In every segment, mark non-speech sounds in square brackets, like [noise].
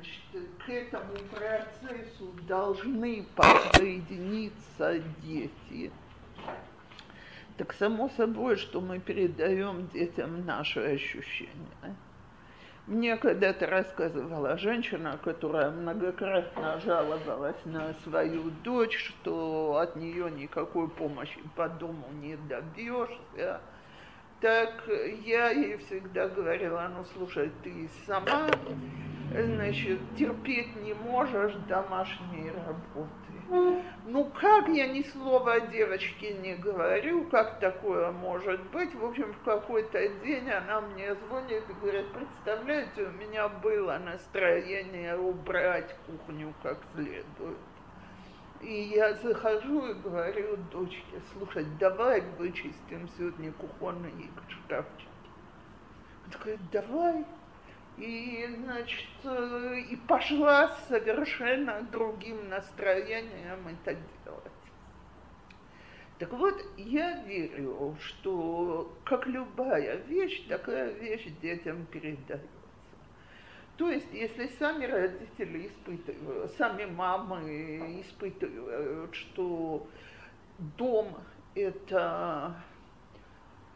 значит, к этому процессу должны подсоединиться дети. Так само собой, что мы передаем детям наши ощущения. Мне когда-то рассказывала женщина, которая многократно жаловалась на свою дочь, что от нее никакой помощи по дому не добьешься. Так я ей всегда говорила, ну слушай, ты сама, значит, терпеть не можешь домашние работы ну как я ни слова о девочке не говорю, как такое может быть? В общем, в какой-то день она мне звонит и говорит, представляете, у меня было настроение убрать кухню как следует. И я захожу и говорю дочке, слушай, давай вычистим сегодня кухонный шкафчик. Она говорит, давай. И, значит, э, и пошла с совершенно другим настроением это делать. Так вот, я верю, что как любая вещь, такая вещь детям передается. То есть, если сами родители испытывают, сами мамы испытывают, что дом это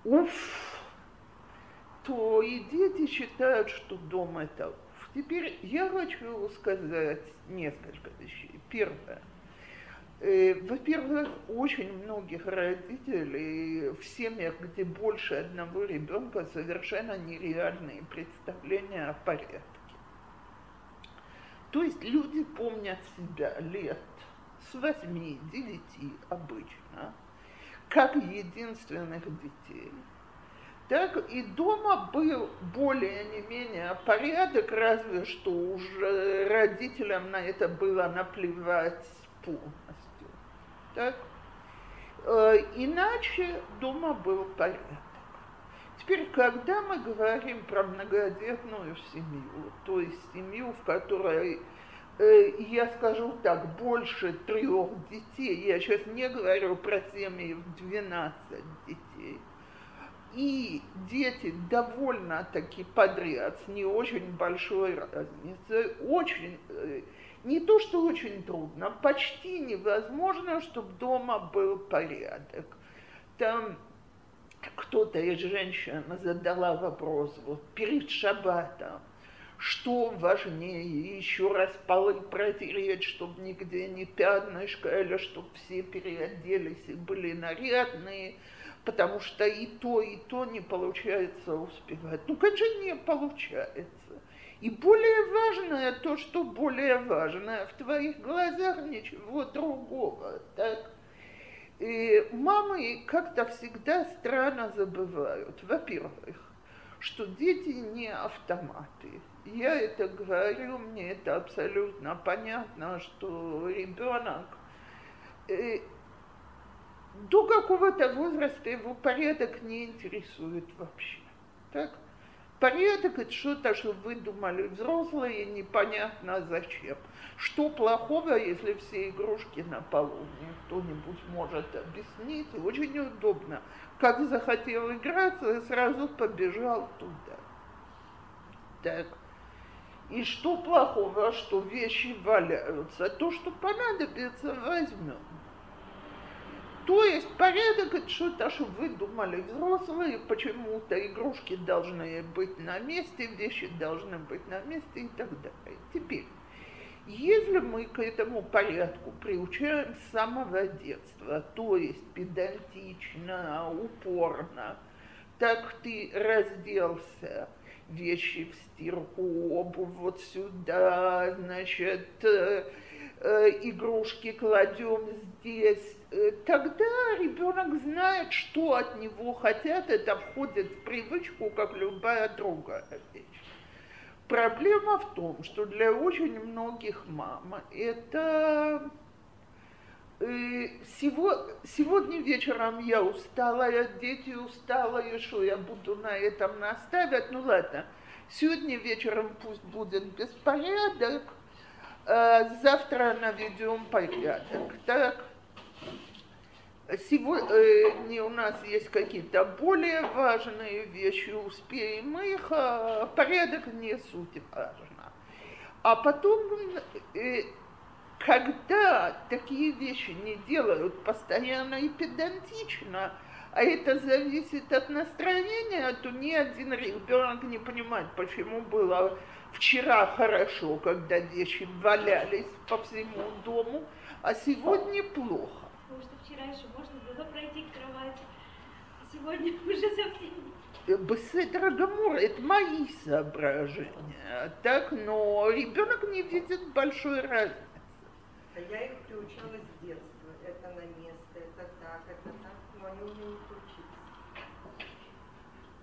уф, то и дети считают, что дом это Теперь я хочу сказать несколько вещей. Первое. Э, во-первых, очень многих родителей в семьях, где больше одного ребенка, совершенно нереальные представления о порядке. То есть люди помнят себя лет с 8-9 обычно, как единственных детей – так и дома был более не менее порядок, разве что уже родителям на это было наплевать полностью. Так? Э, иначе дома был порядок. Теперь, когда мы говорим про многодетную семью, то есть семью, в которой, э, я скажу так, больше трех детей, я сейчас не говорю про семьи в 12 детей, и дети довольно-таки подряд, с не очень большой разницей, очень, э, не то что очень трудно, почти невозможно, чтобы дома был порядок. Там кто-то из женщин задала вопрос вот перед шаббатом, что важнее, еще раз полы протереть, чтобы нигде не пятнышко, или чтобы все переоделись и были нарядные – потому что и то, и то не получается успевать. Ну, конечно, не получается. И более важное то, что более важное, в твоих глазах ничего другого. Так? И мамы как-то всегда странно забывают, во-первых, что дети не автоматы. Я это говорю, мне это абсолютно понятно, что ребенок э, до какого-то возраста его порядок не интересует вообще. Так? Порядок – это что-то, что выдумали взрослые, непонятно зачем. Что плохого, если все игрушки на полу? Кто-нибудь может объяснить. Очень удобно. Как захотел играться, сразу побежал туда. Так. И что плохого, что вещи валяются? То, что понадобится, возьмем. То есть порядок это что-то, что выдумали взрослые, почему-то игрушки должны быть на месте, вещи должны быть на месте и так далее. Теперь, если мы к этому порядку приучаем с самого детства, то есть педантично, упорно, так ты разделся, вещи в стирку, обувь вот сюда, значит, э, э, игрушки кладем здесь, тогда ребенок знает, что от него хотят, это входит в привычку, как любая другая вещь. Проблема в том, что для очень многих мам это э, сегодня вечером я устала, я дети устала, что я буду на этом наставить. Ну ладно, сегодня вечером пусть будет беспорядок, а завтра наведем порядок. Так, Сегодня у нас есть какие-то более важные вещи, успеем их, а порядок не суть важно. А потом, э, когда такие вещи не делают постоянно и педантично, а это зависит от настроения, то ни один ребенок не понимает, почему было вчера хорошо, когда вещи валялись по всему дому, а сегодня плохо. Еще можно было пройти к кровати, а сегодня [laughs] уже совсем Беседра Гамур, это мои соображения, так, но ребенок не видит большой разницы. А я их приучала с детства. Это на место, это так, это так, но они у меня не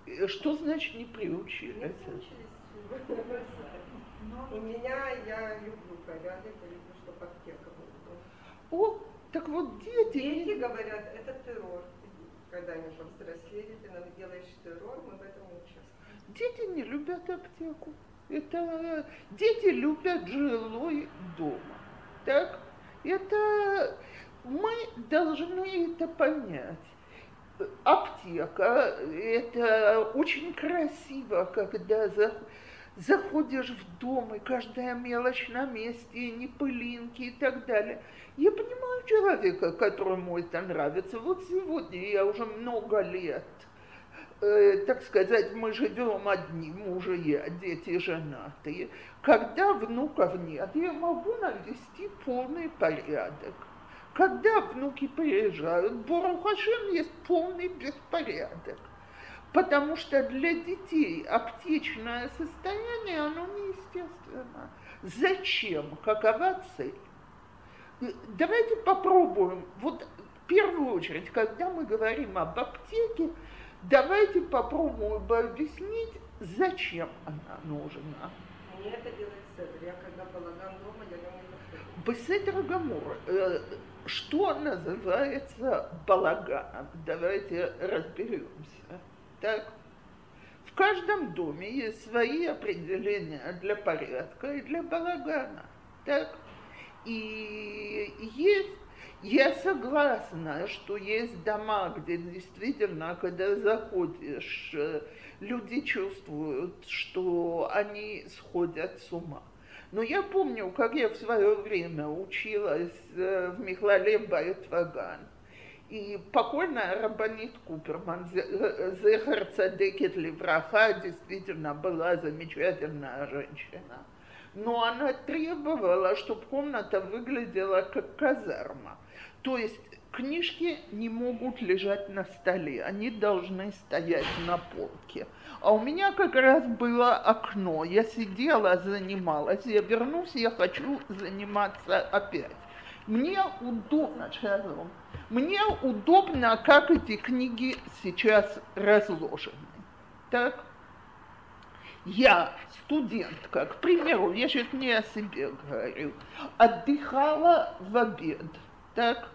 приучились. Что значит не приучились? Не приучились. [laughs] У меня, я люблю порядок, я люблю, чтобы аптека была. О, так вот дети... Дети говорят, это террор когда они повзрослели, ты нам делаешь террор, мы в этом участвуем. Дети не любят аптеку. Это дети любят жилой дома. Так? Это мы должны это понять. Аптека – это очень красиво, когда заходишь в дом, и каждая мелочь на месте, и не пылинки и так далее. Я понимаю человека, которому это нравится. Вот сегодня я уже много лет, э, так сказать, мы живем одни, муж и я, дети женатые. Когда внуков нет, я могу навести полный порядок. Когда внуки приезжают, Борухашем есть полный беспорядок. Потому что для детей аптечное состояние, оно неестественно. Зачем? Какова цель? давайте попробуем. Вот в первую очередь, когда мы говорим об аптеке, давайте попробуем объяснить, зачем она нужна. Мне это делает Седр. Я когда балаган дома, я не Беседр Гамур. Что называется балаганом? Давайте разберемся. Так, в каждом доме есть свои определения для порядка и для балагана. Так, и есть, я согласна, что есть дома, где действительно, когда заходишь, э, люди чувствуют, что они сходят с ума. Но я помню, как я в свое время училась э, в Михлале Байтваган, и покойная Рабанит Куперман, Зехар Цадекет Левраха, действительно была замечательная женщина но она требовала, чтобы комната выглядела как казарма. То есть книжки не могут лежать на столе, они должны стоять на полке. А у меня как раз было окно, я сидела, занималась, я вернусь, я хочу заниматься опять. Мне удобно, Шарон, мне удобно, как эти книги сейчас разложены. Так? я, студентка, к примеру, я сейчас не о себе говорю, отдыхала в обед, так,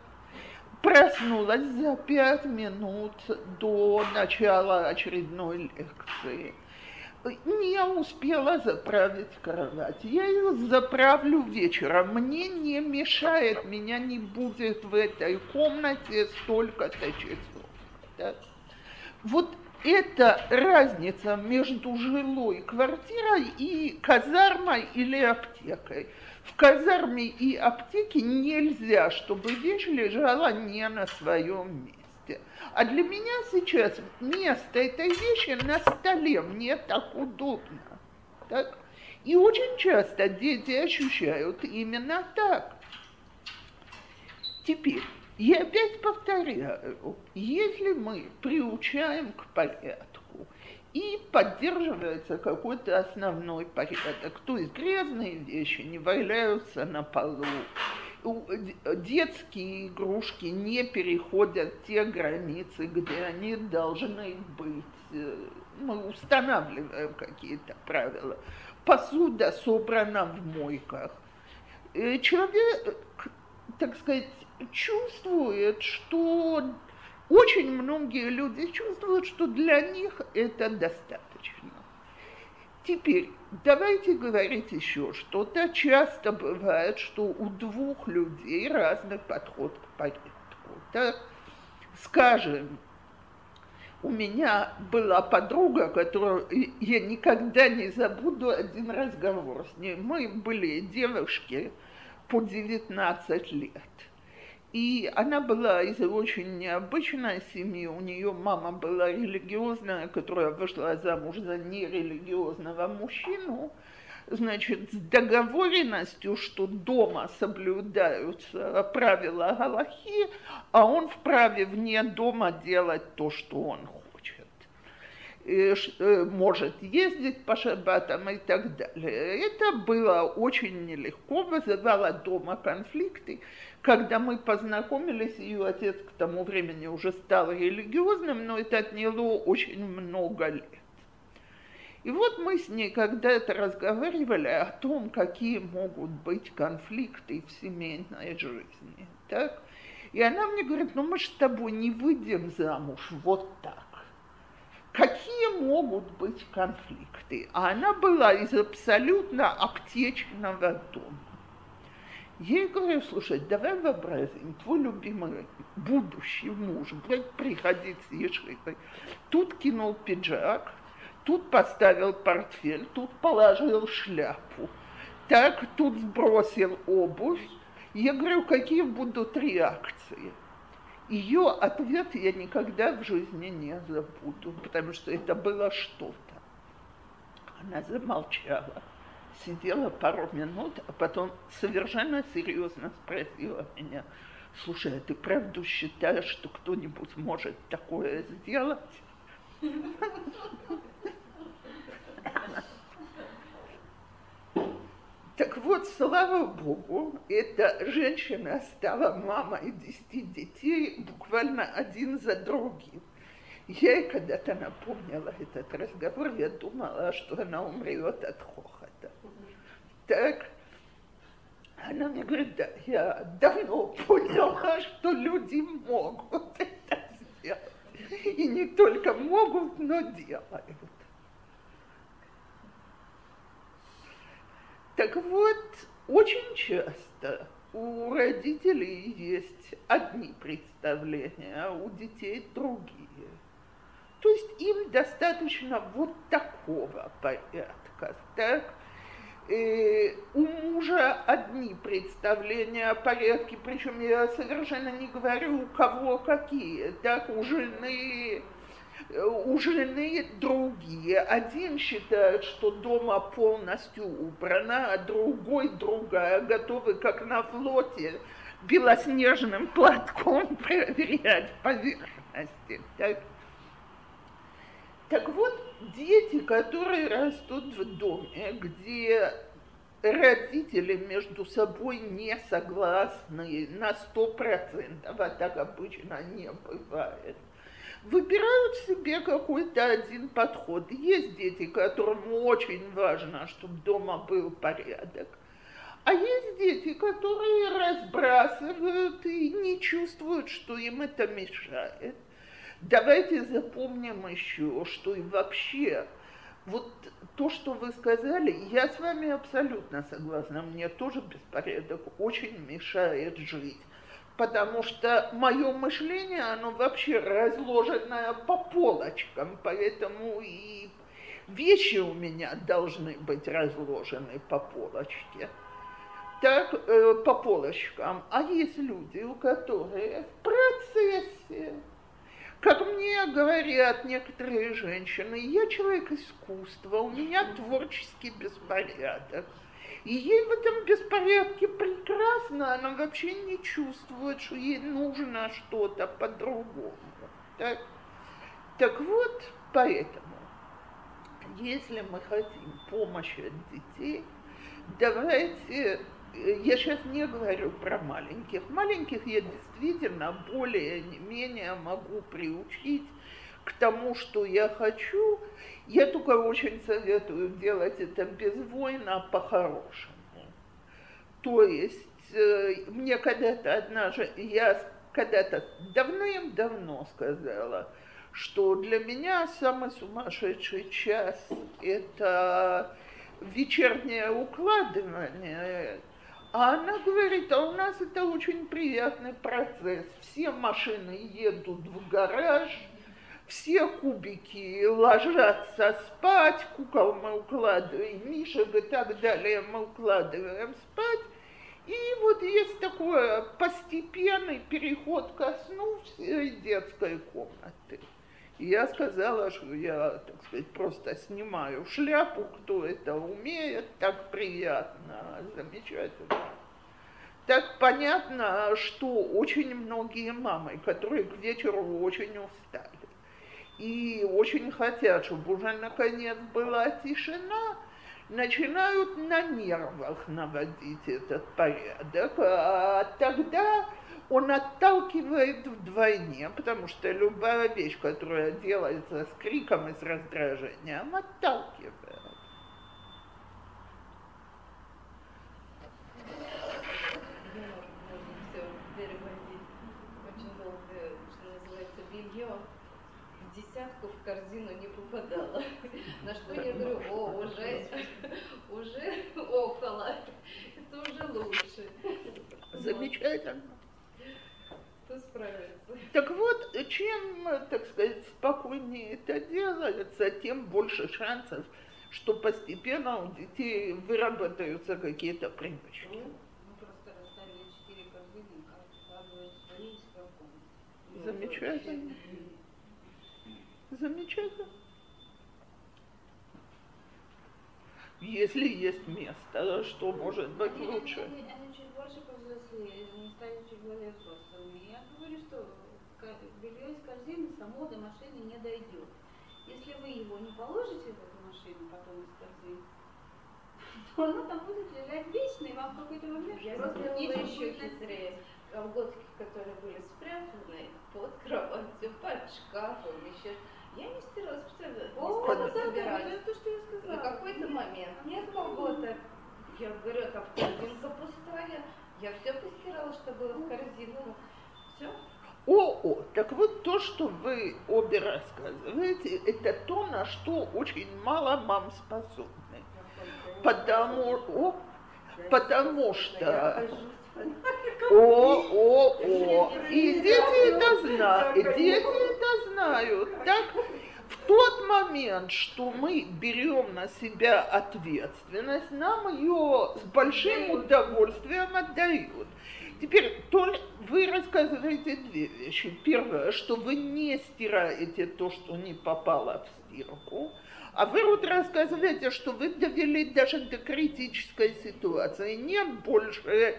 проснулась за пять минут до начала очередной лекции. Не успела заправить кровать. Я ее заправлю вечером. Мне не мешает, меня не будет в этой комнате столько-то часов. Так? Вот это разница между жилой квартирой и казармой или аптекой. В казарме и аптеке нельзя, чтобы вещь лежала не на своем месте. А для меня сейчас место этой вещи на столе, мне так удобно. Так? И очень часто дети ощущают именно так. Теперь, и опять повторяю, если мы приучаем к порядку и поддерживается какой-то основной порядок, то есть грязные вещи не валяются на полу, детские игрушки не переходят те границы, где они должны быть. Мы устанавливаем какие-то правила. Посуда собрана в мойках. Э, человек, так сказать, чувствует, что очень многие люди чувствуют, что для них это достаточно. Теперь давайте говорить еще что-то. Часто бывает, что у двух людей разный подход к порядку. Так? Скажем, у меня была подруга, которую я никогда не забуду один разговор с ней. Мы были девушки по 19 лет. И она была из очень необычной семьи. У нее мама была религиозная, которая вышла замуж за нерелигиозного мужчину. Значит, с договоренностью, что дома соблюдаются правила Галахи, а он вправе вне дома делать то, что он может ездить по шабатам и так далее. Это было очень нелегко, вызывало дома конфликты. Когда мы познакомились, ее отец к тому времени уже стал религиозным, но это отняло очень много лет. И вот мы с ней когда-то разговаривали о том, какие могут быть конфликты в семейной жизни. Так? И она мне говорит, ну мы же с тобой не выйдем замуж вот так. Какие могут быть конфликты? А она была из абсолютно аптечного дома. Я говорю, слушай, давай вообразим, твой любимый будущий муж, блядь, приходить с ешивой. Тут кинул пиджак, тут поставил портфель, тут положил шляпу, так, тут сбросил обувь. Я говорю, какие будут реакции? Ее ответ я никогда в жизни не забуду, потому что это было что-то. Она замолчала сидела пару минут, а потом совершенно серьезно спросила меня, слушай, а ты правду считаешь, что кто-нибудь может такое сделать? Так вот, слава Богу, эта женщина стала мамой десяти детей буквально один за другим. Я ей когда-то напомнила этот разговор, я думала, что она умрет от хохота. Так, она мне говорит, да, я давно поняла, что люди могут это сделать. И не только могут, но делают. Так вот, очень часто у родителей есть одни представления, а у детей другие. То есть им достаточно вот такого порядка, так? И у мужа одни представления о порядке, причем я совершенно не говорю, у кого какие, так, у жены, у жены другие. Один считает, что дома полностью убрано, а другой, другая, готовы, как на флоте, белоснежным платком [laughs] проверять поверхности. Так? Так вот, дети, которые растут в доме, где родители между собой не согласны на сто процентов, а так обычно не бывает, выбирают себе какой-то один подход. Есть дети, которым очень важно, чтобы дома был порядок. А есть дети, которые разбрасывают и не чувствуют, что им это мешает. Давайте запомним еще, что и вообще вот то, что вы сказали, я с вами абсолютно согласна. Мне тоже беспорядок очень мешает жить. Потому что мое мышление, оно вообще разложенное по полочкам, поэтому и вещи у меня должны быть разложены по полочке. Так, э, по полочкам. А есть люди, у которых в процессе как мне говорят некоторые женщины, я человек искусства, у меня творческий беспорядок. И ей в этом беспорядке прекрасно, она вообще не чувствует, что ей нужно что-то по-другому. Так? так вот, поэтому, если мы хотим помощи от детей, давайте я сейчас не говорю про маленьких. Маленьких я действительно более-менее могу приучить к тому, что я хочу. Я только очень советую делать это без война по-хорошему. То есть э, мне когда-то однажды, я когда-то давным-давно сказала, что для меня самый сумасшедший час – это вечернее укладывание, а она говорит, а у нас это очень приятный процесс. Все машины едут в гараж, все кубики ложатся спать, кукол мы укладываем, мишек и так далее мы укладываем спать. И вот есть такой постепенный переход ко сну детской комнаты. И я сказала, что я, так сказать, просто снимаю шляпу, кто это умеет, так приятно, замечательно. Так понятно, что очень многие мамы, которые к вечеру очень устали, и очень хотят, чтобы уже наконец была тишина, начинают на нервах наводить этот порядок, а тогда он отталкивает вдвойне, потому что любая вещь, которая делается с криком и с раздражением, отталкивает. десятку в корзину не попадала. На что я говорю, о, уже, уже около, это уже лучше. Замечательно. Кто справится? Так вот, чем, так сказать, спокойнее это делается, тем больше шансов, что постепенно у детей выработаются какие-то привычки. С Замечательно. Замечательно. Если есть место, что может быть лучше? Они, они чуть больше повзрослели, они стали чуть более взрослыми. Я говорю, что белье из корзины само до машины не дойдет. Если вы его не положите в эту машину потом из корзины, [laughs] то оно там будет лежать вечно, и вам в какой-то момент Я просто нечем еще хитрее. Колготки, которые были спрятаны под кроватью, под шкафом, еще. Я не стирала специально, не О, стала да, да, это то, что я сказала. На какой-то момент нет колготок. Я говорю, это корзинка пустая. Я все постирала, что было в корзинку. Все. О, о, так вот то, что вы обе рассказываете, это то, на что очень мало мам способны. Потому, о, потому что О, о, о. И дети это знают. Дети это знают. Так, в тот момент, что мы берем на себя ответственность, нам ее с большим удовольствием отдают. Теперь то, вы рассказываете две вещи. Первое, что вы не стираете то, что не попало в стирку. А вы вот рассказываете, что вы довели даже до критической ситуации. Нет больше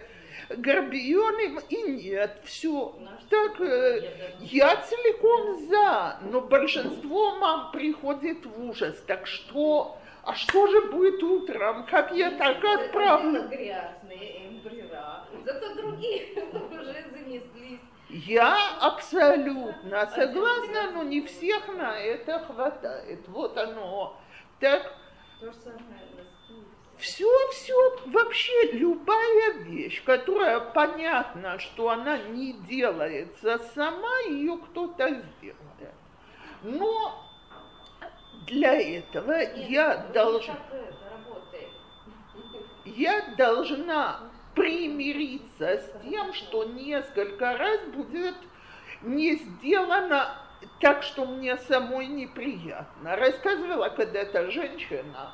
горбионым и нет. Все. Так, э, я целиком за, но большинство мам приходит в ужас. Так что, а что же будет утром? Как я так отправлю? грязные эмбрера. Зато другие [laughs] уже занеслись. Я абсолютно согласна, но не всех на это хватает. Вот оно. Так, все, все, вообще любая вещь, которая понятно, что она не делается сама, ее кто-то сделает. Но для этого Нет, я ну, должна... работает? я должна примириться с тем, что несколько раз будет не сделано так, что мне самой неприятно. Рассказывала когда-то женщина,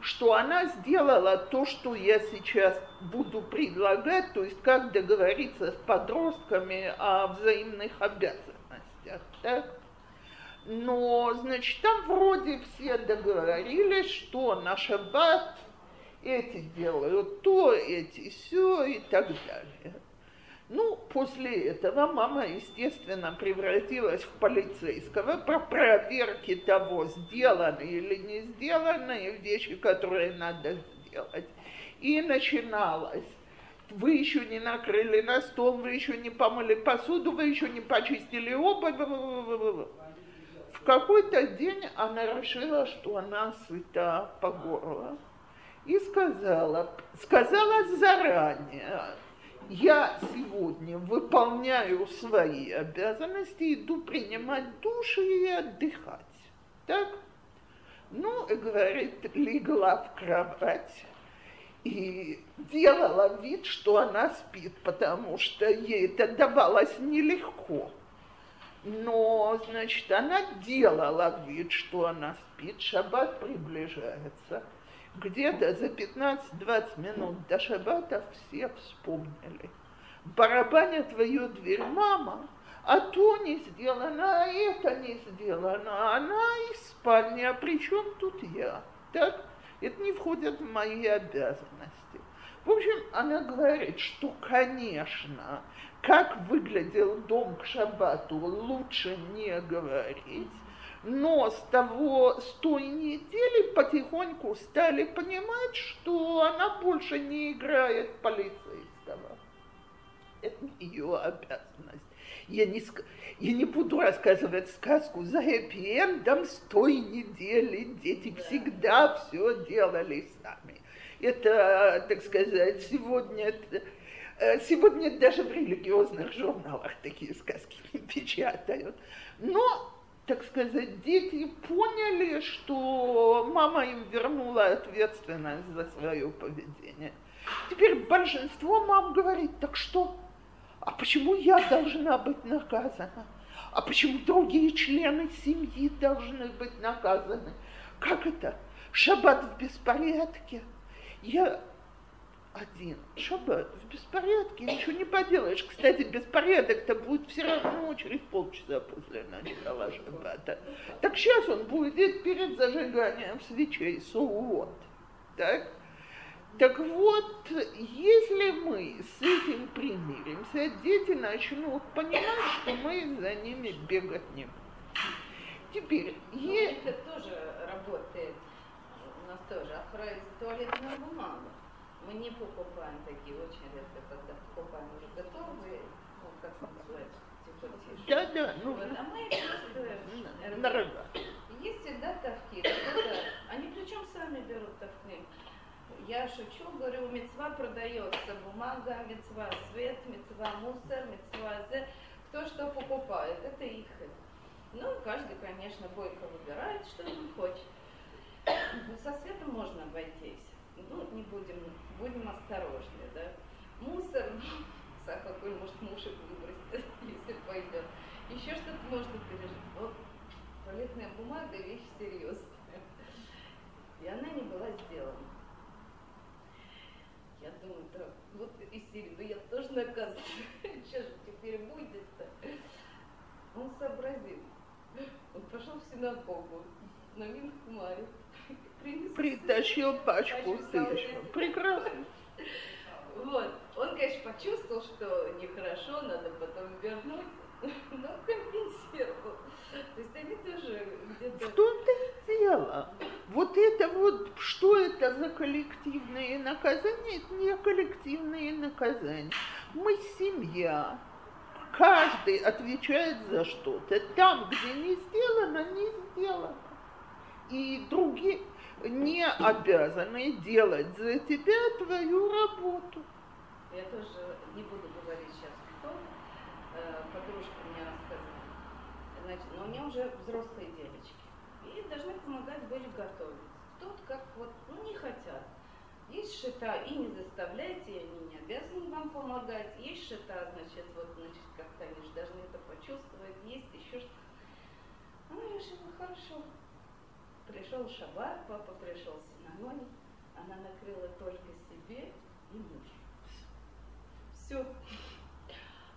что она сделала то, что я сейчас буду предлагать, то есть как договориться с подростками о взаимных обязанностях. Так? Но, значит, там вроде все договорились, что на шаббат эти делают то, эти все и так далее. Ну, после этого мама, естественно, превратилась в полицейского по проверке того, сделаны или не сделаны вещи, которые надо сделать. И начиналось. Вы еще не накрыли на стол, вы еще не помыли посуду, вы еще не почистили обувь. В какой-то день она решила, что она сыта по горло. И сказала, сказала заранее, я сегодня выполняю свои обязанности, иду принимать душ и отдыхать. Так? Ну, и говорит, легла в кровать и делала вид, что она спит, потому что ей это давалось нелегко. Но, значит, она делала вид, что она спит, шаббат приближается. Где-то за 15-20 минут до шаббата все вспомнили. Барабанят твою дверь, мама, а то не сделано, а это не сделано. Она из спальни, а при чем тут я? Так? Это не входит в мои обязанности. В общем, она говорит, что, конечно, как выглядел дом к шаббату, лучше не говорить, но с того, с той недели потихоньку стали понимать, что она больше не играет полицейского. Это ее обязанность. Я не, я не буду рассказывать сказку за хэппи-эндом с той недели. Дети да. всегда все делали сами. Это, так сказать, сегодня Э, сегодня даже в религиозных журналах такие сказки не [laughs] печатают. Но, так сказать, дети поняли, что мама им вернула ответственность за свое поведение. Теперь большинство мам говорит, так что? А почему я должна быть наказана? А почему другие члены семьи должны быть наказаны? Как это? Шаббат в беспорядке. Я один шаббат в беспорядке, ничего не поделаешь. Кстати, беспорядок-то будет все равно через полчаса после начала шаббата. Так сейчас он будет перед зажиганием свечей, so Так? Так вот, если мы с этим примиримся, дети начнут понимать, что мы за ними бегать не будем. Теперь, ну, е... это тоже работает, у нас тоже охраняется туалетная бумага. Мы не покупаем такие, очень редко, когда покупаем уже готовые, ну, как называется, типа тише. Да, да, ну, вот, а мы просто дорога. Есть всегда тавки. Они причем сами берут тавки. Я шучу, говорю, мецва продается, бумага, мецва свет, мецва мусор, мецва зе. Кто что покупает, это их. Ну, каждый, конечно, бойко выбирает, что он хочет. Но со светом можно обойтись ну, не будем, будем осторожны, да. Мусор, Сахакуль, может, муж выбросит, если пойдет. Еще что-то можно пережить. Вот туалетная бумага вещь серьезная. И она не была сделана. Я думаю, да, вот из серии, ну я тоже наказываю. Что же теперь будет-то? Он сообразил. Он пошел в синагогу на Минхмаре притащил пачку тысяч. Прекрасно. Вот. Он, конечно, почувствовал, что нехорошо, надо потом вернуть, [laughs] но компенсировал. То есть они тоже где-то... В том-то и дело. Вот это вот, что это за коллективные наказания? Это не коллективные наказания. Мы семья. Каждый отвечает за что-то. Там, где не сделано, не сделано. И другие не обязаны делать за тебя твою работу. Я тоже не буду говорить сейчас, кто. Э, подружка мне рассказала. Значит, но у нее уже взрослые девочки. И должны помогать были готовить. Тут как вот, ну не хотят. Есть шита, и не заставляйте, они не обязаны вам помогать. Есть шита, значит, вот, значит, как-то они же должны это почувствовать. Есть еще что-то. Она решила, хорошо, Пришел шаббат, папа пришел с синагоги, она накрыла только себе и мужу. Все.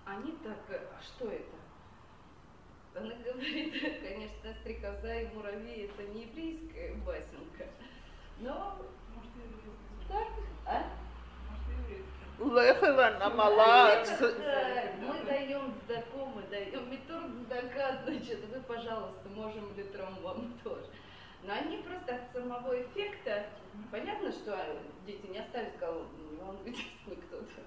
Они так, а что это? Она говорит, [laughs] конечно, стрекоза и муравей это не еврейская басенка, но так, а? Лехела на мала. Мы даем сдаку, мы даем митур сдака, значит, вы, пожалуйста, можем литром вам тоже. Но они просто от самого эффекта, понятно, что дети не остались голодными, он вытеснил кто-то.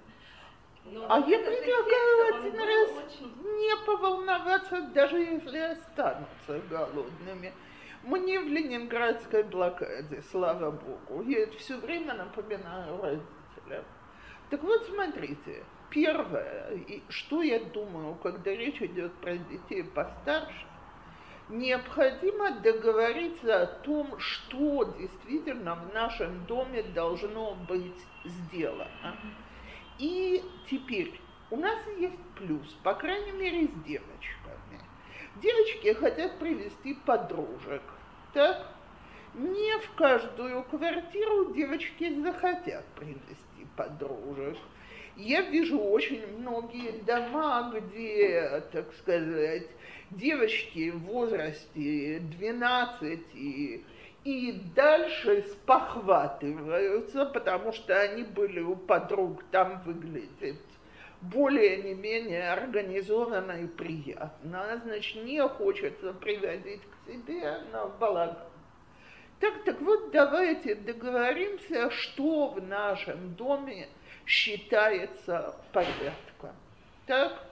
Но а вот я предлагаю один раз очень... не поволноваться, даже если останутся голодными. Мне в ленинградской блокаде, слава богу, я это все время напоминаю родителям. Так вот, смотрите, первое, что я думаю, когда речь идет про детей постарше, необходимо договориться о том, что действительно в нашем доме должно быть сделано. И теперь у нас есть плюс, по крайней мере, с девочками. Девочки хотят привести подружек, так? Не в каждую квартиру девочки захотят привести подружек. Я вижу очень многие дома, где, так сказать, девочки в возрасте 12 и, и дальше спохватываются, потому что они были у подруг, там выглядит более не менее организованно и приятно, значит, не хочется приводить к себе на балаган. Так, так вот, давайте договоримся, что в нашем доме считается порядком. Так?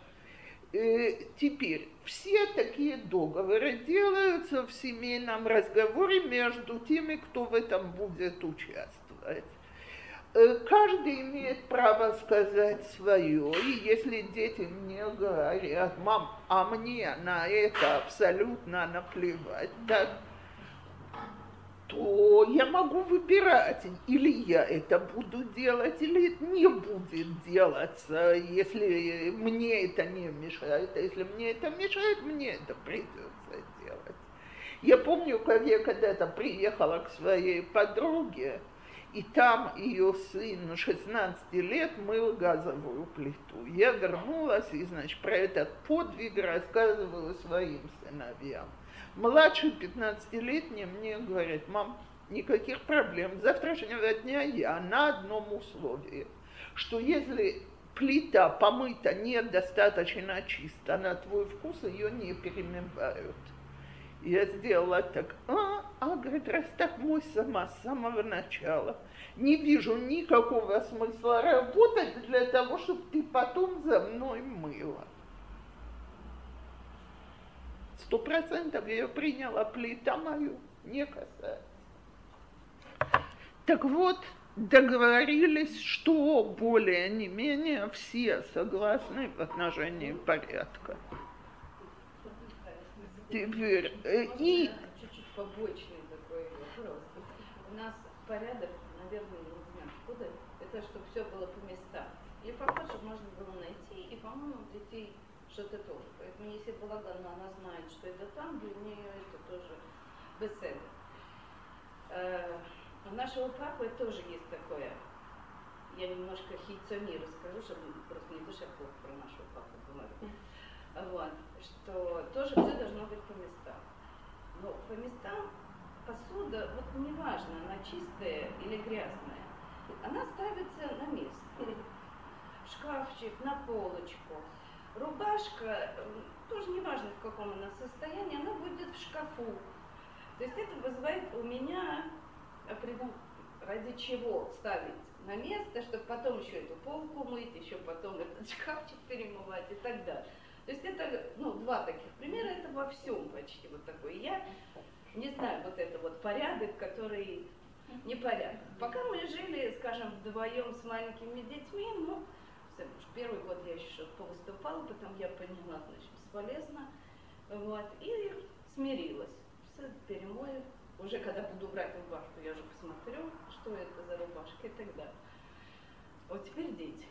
Э, теперь, все такие договоры делаются в семейном разговоре между теми, кто в этом будет участвовать. Э, каждый имеет право сказать свое, и если дети мне говорят, мам, а мне на это абсолютно наплевать, так то я могу выбирать, или я это буду делать, или не будет делаться, если мне это не мешает. А если мне это мешает, мне это придется делать. Я помню, как я когда-то приехала к своей подруге, и там ее сын 16 лет мыл газовую плиту. Я вернулась и, значит, про этот подвиг рассказывала своим сыновьям. Младший 15-летний мне говорит, мам, никаких проблем. С завтрашнего дня я на одном условии, что если плита помыта недостаточно чисто на твой вкус, ее не перемывают. Я сделала так, а, а, говорит, раз так мой сама с самого начала. Не вижу никакого смысла работать для того, чтобы ты потом за мной мыла. Сто процентов я приняла, плита мою не касается. Так вот, договорились, что более не менее все согласны в отношении порядка. Теперь, э, и... Чуть-чуть побочный такой вопрос. У нас порядок, наверное, не знаю, откуда, это чтобы все было по местам. Или чтобы можно было найти, и, по-моему, детей что-то тоже. Если Балаган, она знает, что это там, для нее это тоже беседа. Э, у нашего папы тоже есть такое. Я немножко хитцони расскажу, чтобы просто не душа плохо про нашего папу говорю. Вот, что тоже все должно быть по местам. Но по местам посуда, вот неважно, она чистая или грязная, она ставится на место. В шкафчик, на полочку рубашка, тоже не важно в каком она состоянии, она будет в шкафу. То есть это вызывает у меня ради чего ставить на место, чтобы потом еще эту полку мыть, еще потом этот [laughs] шкафчик перемывать и так далее. То есть это, ну, два таких примера, это во всем почти вот такой. Я не знаю, вот это вот порядок, который непорядок. Пока мы жили, скажем, вдвоем с маленькими детьми, ну, Первый год я еще повыступала, потом я поняла, значит, бесполезно. Вот, и смирилась. Все перемою. Уже когда буду брать рубашку, я уже посмотрю, что это за рубашка и так далее. Вот теперь дети.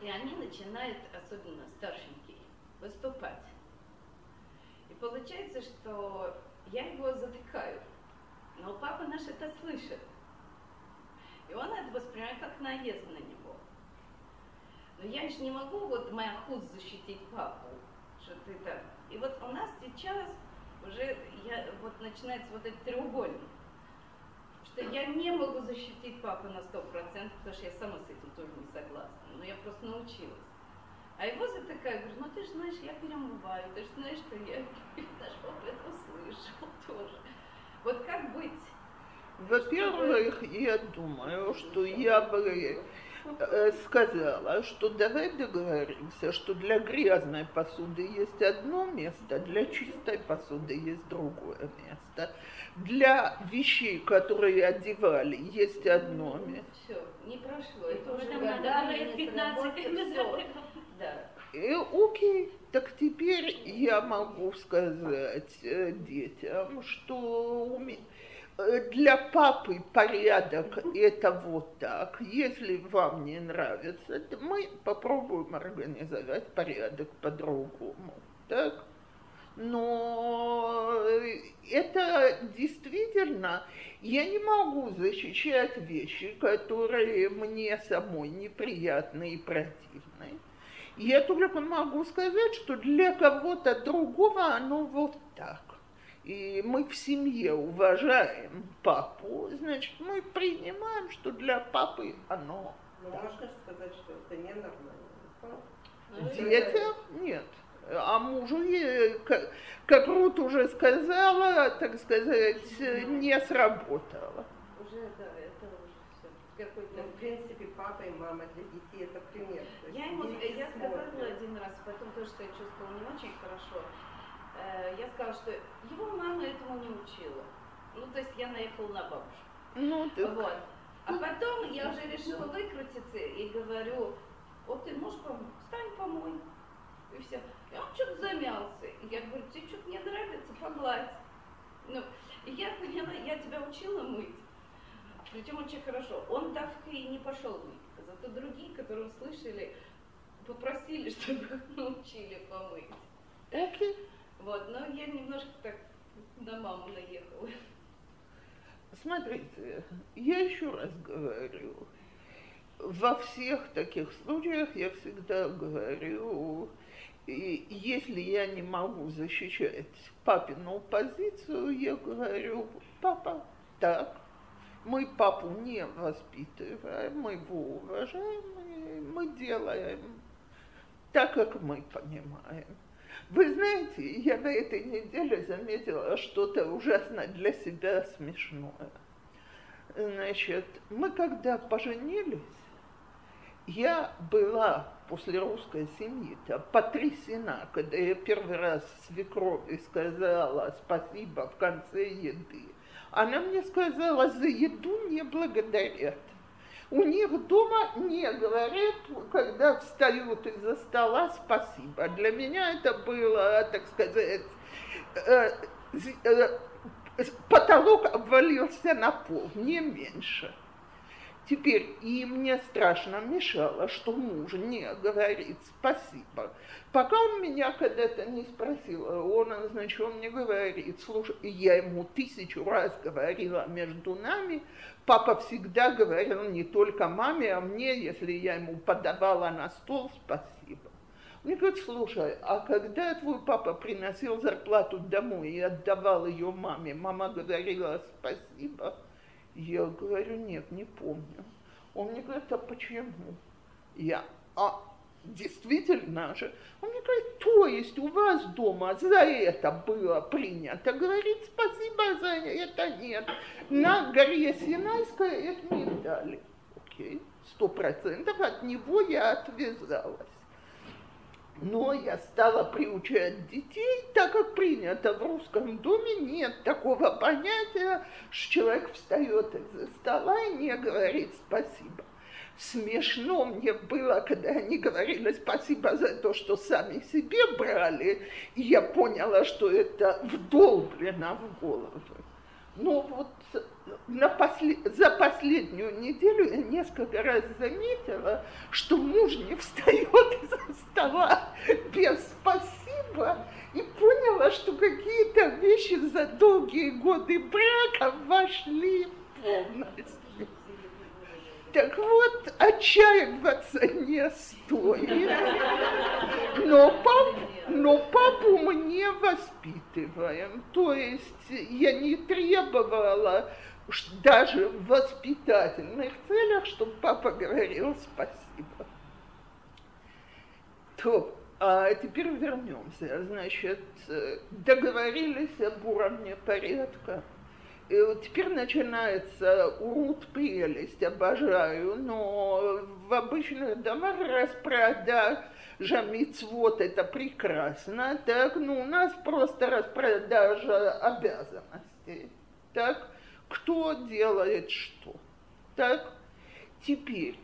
И они начинают, особенно старшенький, выступать. И получается, что я его затыкаю. Но папа наш это слышит. И он это воспринимает как наезд на него. Но я же не могу вот моя худ защитить папу, что ты так. И вот у нас сейчас уже я, вот начинается вот этот треугольник, что я не могу защитить папу на сто процентов, потому что я сама с этим тоже не согласна, но я просто научилась. А его за такая, говорю, ну ты же знаешь, я перемываю, ты же знаешь, что я, [laughs] наш папа это услышал тоже. Вот как быть? Во-первых, я думаю, что я бы сказала, что давай договоримся, что для грязной посуды есть одно место, для чистой посуды есть другое место. Для вещей, которые одевали, есть одно место. Все, не прошло. Это уже годами 15 Да. И, окей, так теперь я могу сказать э, детям, что у меня Э, для папы порядок это вот так. Если вам не нравится, мы попробуем организовать порядок по-другому. Так? но это действительно, я не могу защищать вещи, которые мне самой неприятны и противны. Я только могу сказать, что для кого-то другого оно вот так. И мы в семье уважаем папу, значит, мы принимаем, что для папы оно. Но так. можно сказать, что это ненормально. Детям нет. А мужу, как, как Рут уже сказала, так сказать, не сработало. Уже, да, это уже все. Какой-то, в принципе, папа и мама для детей это пример. Я ему, я сказала один раз, поэтому тоже себя чувствовала не очень хорошо. Э, я сказала, что его мама этому не учила. Ну, то есть я наехала на бабушку. Ну, так... Вот. А потом я уже решила выкрутиться и говорю, вот ты можешь помочь, встань, помой. И все. И он что-то замялся. И я говорю, тебе что-то не нравится, погладь. Ну, и я поняла, я тебя учила мыть. Причем очень хорошо. Он так и не пошел мыть. Зато другие, которые услышали, попросили, [laughs] чтобы их научили помыть. Okay. Вот, но я немножко так на маму наехала. Смотрите, я еще раз говорю, во всех таких случаях я всегда говорю, и если я не могу защищать папину позицию, я говорю, папа, так, мы папу не воспитываем, мы его уважаем, мы делаем так, как мы понимаем. Вы знаете, я на этой неделе заметила что-то ужасно для себя смешное. Значит, мы когда поженились, я была после русской семьи-то потрясена, когда я первый раз свекрови сказала спасибо в конце еды. Она мне сказала, за еду не благодарят. У них дома не говорят, когда встают из-за стола, спасибо. Для меня это было, так сказать, э, э, потолок обвалился на пол, не меньше. Теперь и мне страшно мешало, что муж не говорит спасибо. Пока он меня когда-то не спросил, он, значит, он мне говорит, слушай, я ему тысячу раз говорила между нами, папа всегда говорил не только маме, а мне, если я ему подавала на стол, спасибо. Мне говорит, слушай, а когда твой папа приносил зарплату домой и отдавал ее маме, мама говорила спасибо? Я говорю, нет, не помню. Он мне говорит, а почему? Я, а действительно же. Он мне говорит, то есть у вас дома за это было принято говорить спасибо за это нет. На горе Синайской это не дали. Окей, сто процентов от него я отвязалась. Но я стала приучать детей, так как принято в русском доме, нет такого понятия, что человек встает из-за стола и не говорит спасибо. Смешно мне было, когда они говорили спасибо за то, что сами себе брали, и я поняла, что это вдолблено в голову. Но вот на после... за последнюю неделю я несколько раз заметила, что муж не встает [laughs] из-за стола без спасибо, и поняла, что какие-то вещи за долгие годы брака вошли полностью. Так вот, отчаиваться не стоит. Но, пап, но папу мы не воспитываем. То есть я не требовала даже в воспитательных целях, чтобы папа говорил спасибо. То, а теперь вернемся. Значит, договорились об уровне порядка. И вот теперь начинается урут прелесть, обожаю, но в обычных домах распродажа мицвод это прекрасно, так, ну у нас просто распродажа обязанностей, так, кто делает что, так, теперь,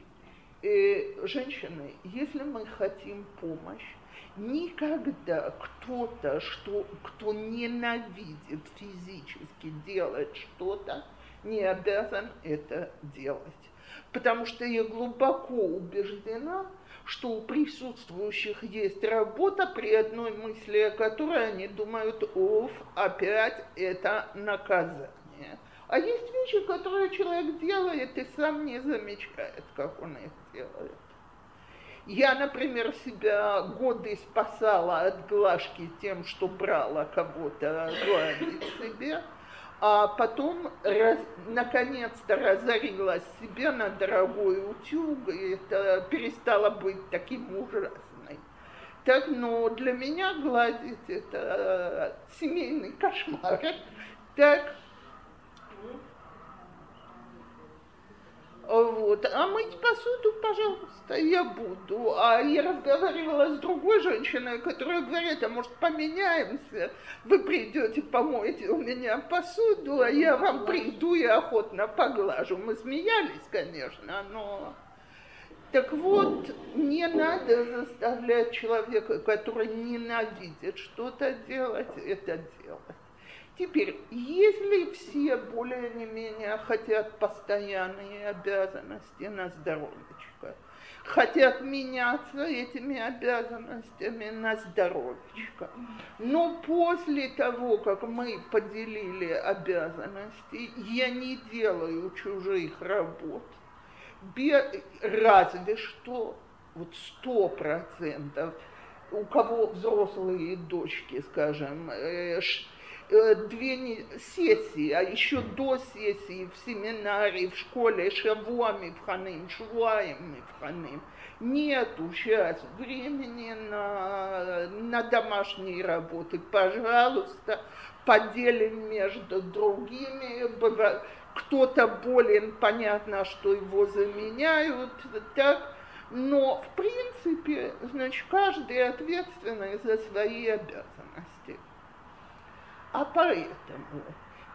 э, женщины, если мы хотим помощь, Никогда кто-то, что, кто ненавидит физически делать что-то, не обязан это делать. потому что я глубоко убеждена, что у присутствующих есть работа при одной мысли, о которой они думают, оф, опять это наказание. А есть вещи, которые человек делает и сам не замечает, как он их делает. Я, например, себя годы спасала от глажки тем, что брала кого-то гладить себе, а потом раз, наконец-то разорилась себе на дорогой утюг, и это перестало быть таким ужасной. Так, но для меня гладить это семейный кошмар. Так, Вот. А мыть посуду, пожалуйста, я буду. А я разговаривала с другой женщиной, которая говорит, а может поменяемся, вы придете помоете у меня посуду, а я вам приду и охотно поглажу. Мы смеялись, конечно, но... Так вот, не надо заставлять человека, который ненавидит что-то делать, это делать. Теперь, если все более не менее хотят постоянные обязанности на здоровечко, хотят меняться этими обязанностями на здоровечко, но после того, как мы поделили обязанности, я не делаю чужих работ, разве что вот сто процентов. У кого взрослые дочки, скажем, Э, две сессии, а еще до сессии в семинаре, в школе Шавуами в Ханым, Швуаем Ханым. Нету сейчас времени на, на домашние работы. Пожалуйста, поделим между другими. Кто-то болен, понятно, что его заменяют. Так, но, в принципе, значит, каждый ответственный за свои обязанности. А поэтому,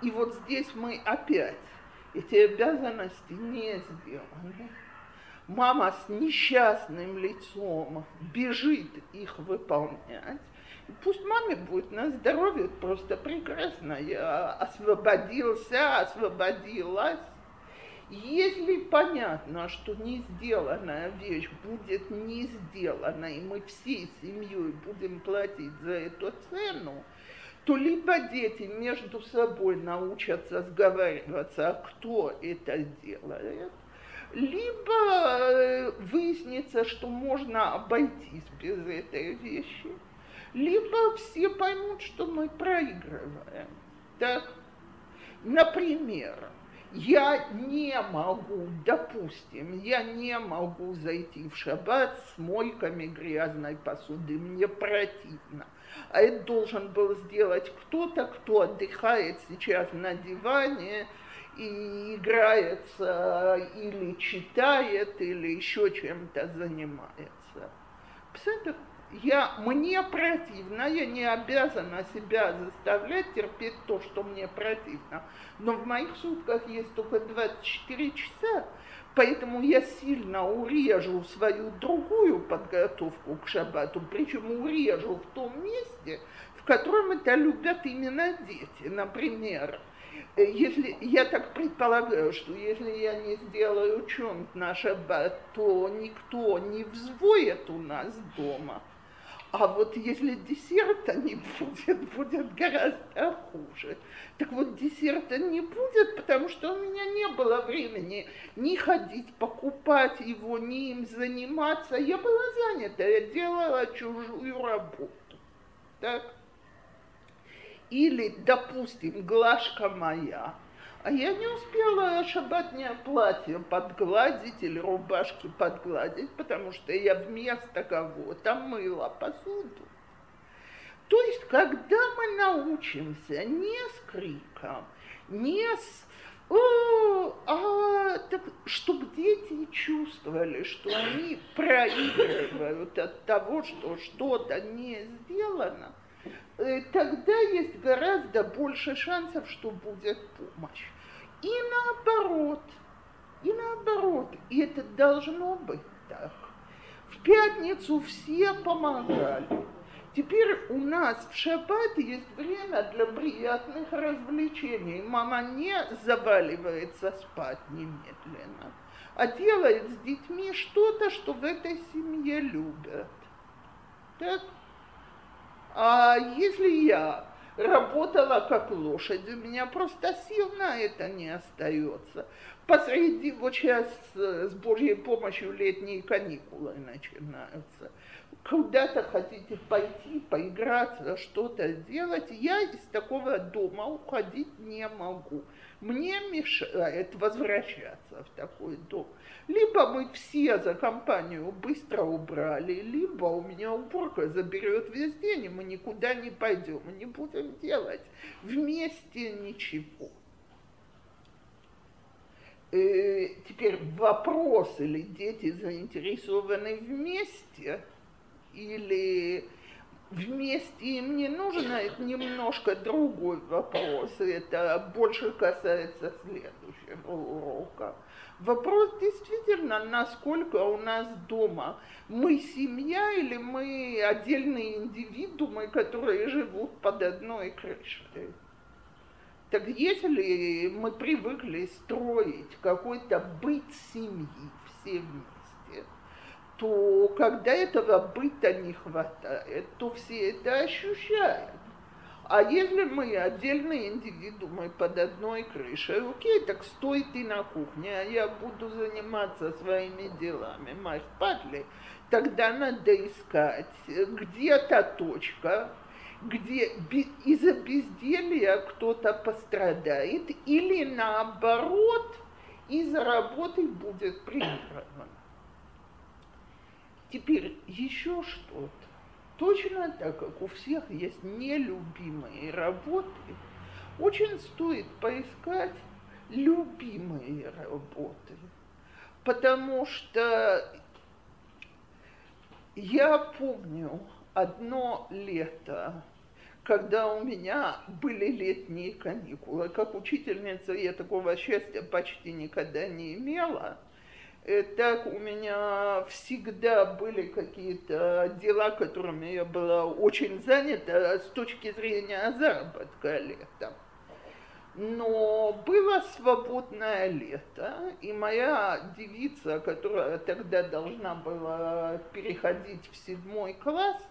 и вот здесь мы опять, эти обязанности не сделаны. Мама с несчастным лицом бежит их выполнять. И пусть маме будет на здоровье просто прекрасно. Я освободился, освободилась. Если понятно, что не сделанная вещь будет не сделана, и мы всей семьей будем платить за эту цену, то либо дети между собой научатся сговариваться, кто это делает, либо э, выяснится, что можно обойтись без этой вещи, либо все поймут, что мы проигрываем. Так, например, я не могу, допустим, я не могу зайти в шаббат с мойками грязной посуды, мне противно а это должен был сделать кто-то, кто отдыхает сейчас на диване и играется или читает, или еще чем-то занимается. Псетер, я, мне противно, я не обязана себя заставлять терпеть то, что мне противно. Но в моих сутках есть только 24 часа, Поэтому я сильно урежу свою другую подготовку к шаббату, причем урежу в том месте, в котором это любят именно дети. Например, если я так предполагаю, что если я не сделаю чонт на шаббат, то никто не взвоет у нас дома – а вот если десерта не будет, [laughs] будет гораздо хуже. Так вот десерта не будет, потому что у меня не было времени ни ходить, покупать его, ни им заниматься. Я была занята, я делала чужую работу. Так? Или, допустим, глажка моя – а я не успела шабатное платье подгладить или рубашки подгладить, потому что я вместо кого-то мыла посуду. То есть, когда мы научимся не с криком, не с о, а, так, чтобы дети чувствовали, что они проигрывают от того, что что-то не сделано, э, тогда есть гораздо больше шансов, что будет помощь. И наоборот, и наоборот, и это должно быть так. В пятницу все помогали. Теперь у нас в шаббат есть время для приятных развлечений. Мама не заваливается спать немедленно. а делает с детьми что-то, что в этой семье любят. Так? А если я работала как лошадь, у меня просто сил на это не остается. Посреди, вот сейчас с Божьей помощью летние каникулы начинаются. Куда-то хотите пойти, поиграться, что-то сделать, я из такого дома уходить не могу. Мне мешает возвращаться в такой дом. Либо мы все за компанию быстро убрали, либо у меня уборка заберет весь день, и мы никуда не пойдем, мы не будем делать вместе ничего. Э, теперь вопрос, или дети заинтересованы вместе, или вместе им не нужно, это немножко другой вопрос, это больше касается следующего урока. Вопрос действительно, насколько у нас дома мы семья или мы отдельные индивидуумы, которые живут под одной крышей. Так если мы привыкли строить какой-то быт семьи все вместе, то когда этого быта не хватает, то все это ощущают. А если мы отдельные индивидуумы под одной крышей, окей, так стой ты на кухне, а я буду заниматься своими делами, мать падли, тогда надо искать где-то точка, где из-за безделья кто-то пострадает, или наоборот, из-за работы будет призван. Теперь еще что-то. Точно так, как у всех есть нелюбимые работы, очень стоит поискать любимые работы. Потому что я помню одно лето, когда у меня были летние каникулы. Как учительница я такого счастья почти никогда не имела – так у меня всегда были какие-то дела, которыми я была очень занята с точки зрения заработка летом. Но было свободное лето, и моя девица, которая тогда должна была переходить в седьмой класс,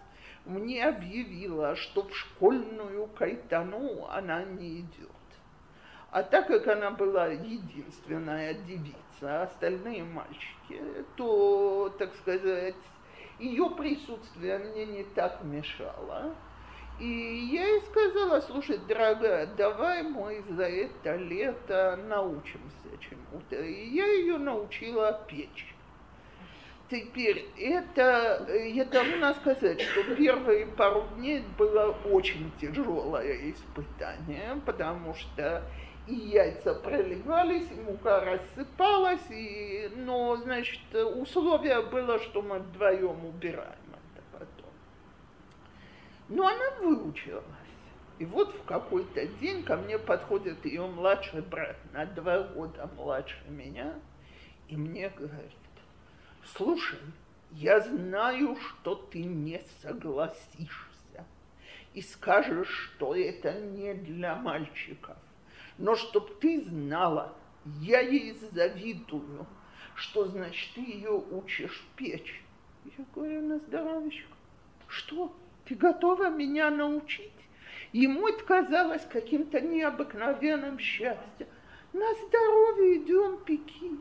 мне объявила, что в школьную кайтану она не идет. А так как она была единственная девица, а остальные мальчики, то, так сказать, ее присутствие мне не так мешало. И я ей сказала, слушай, дорогая, давай мы за это лето научимся чему-то. И я ее научила печь. Теперь, это, я должна сказать, что первые пару дней было очень тяжелое испытание, потому что и яйца проливались, и мука рассыпалась, и, но, значит, условие было, что мы вдвоем убираем это потом. Но она выучилась. И вот в какой-то день ко мне подходит ее младший брат, на два года младше меня, и мне говорит, слушай, я знаю, что ты не согласишься и скажешь, что это не для мальчиков. Но чтоб ты знала, я ей завидую, что значит ты ее учишь печь. Я говорю, на здоровечко. Что? Ты готова меня научить? Ему это казалось каким-то необыкновенным счастьем. На здоровье идем пеки.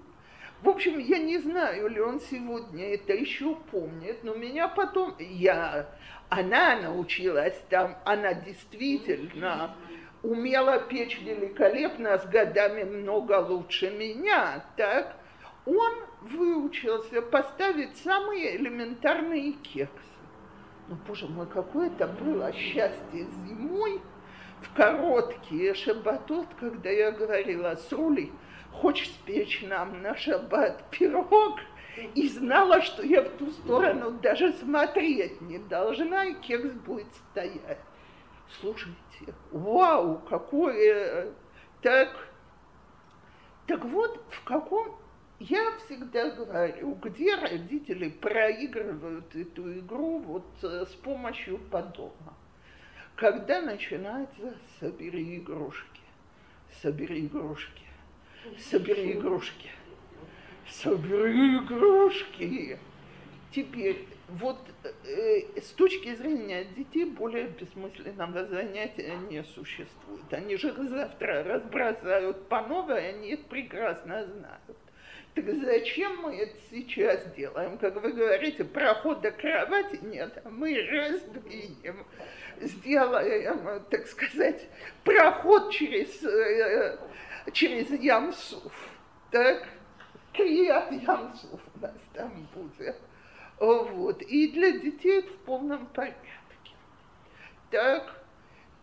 В общем, я не знаю, ли он сегодня это еще помнит, но меня потом, я, она научилась там, она действительно умела печь великолепно, с годами много лучше меня, так, он выучился поставить самые элементарные кексы. Ну, боже мой, какое это было счастье зимой в короткие шабатот, когда я говорила, Сули, хочешь спечь нам на шаббат пирог? И знала, что я в ту сторону даже смотреть не должна, и кекс будет стоять. Слушайте, вау, какое... Так, так вот, в каком... Я всегда говорю, где родители проигрывают эту игру вот э, с помощью подома. Когда начинается «собери игрушки», «собери игрушки», «собери игрушки». собери игрушки. Теперь, вот э, с точки зрения детей более бессмысленного занятия не существует. Они же завтра разбросают по новой, они это прекрасно знают. Так зачем мы это сейчас делаем? Как вы говорите, прохода кровати нет, а мы раздвинем, сделаем, так сказать, проход через, э, через Ямсуф. Так, Крият Ямсуф у нас там будет. Вот. И для детей это в полном порядке. Так,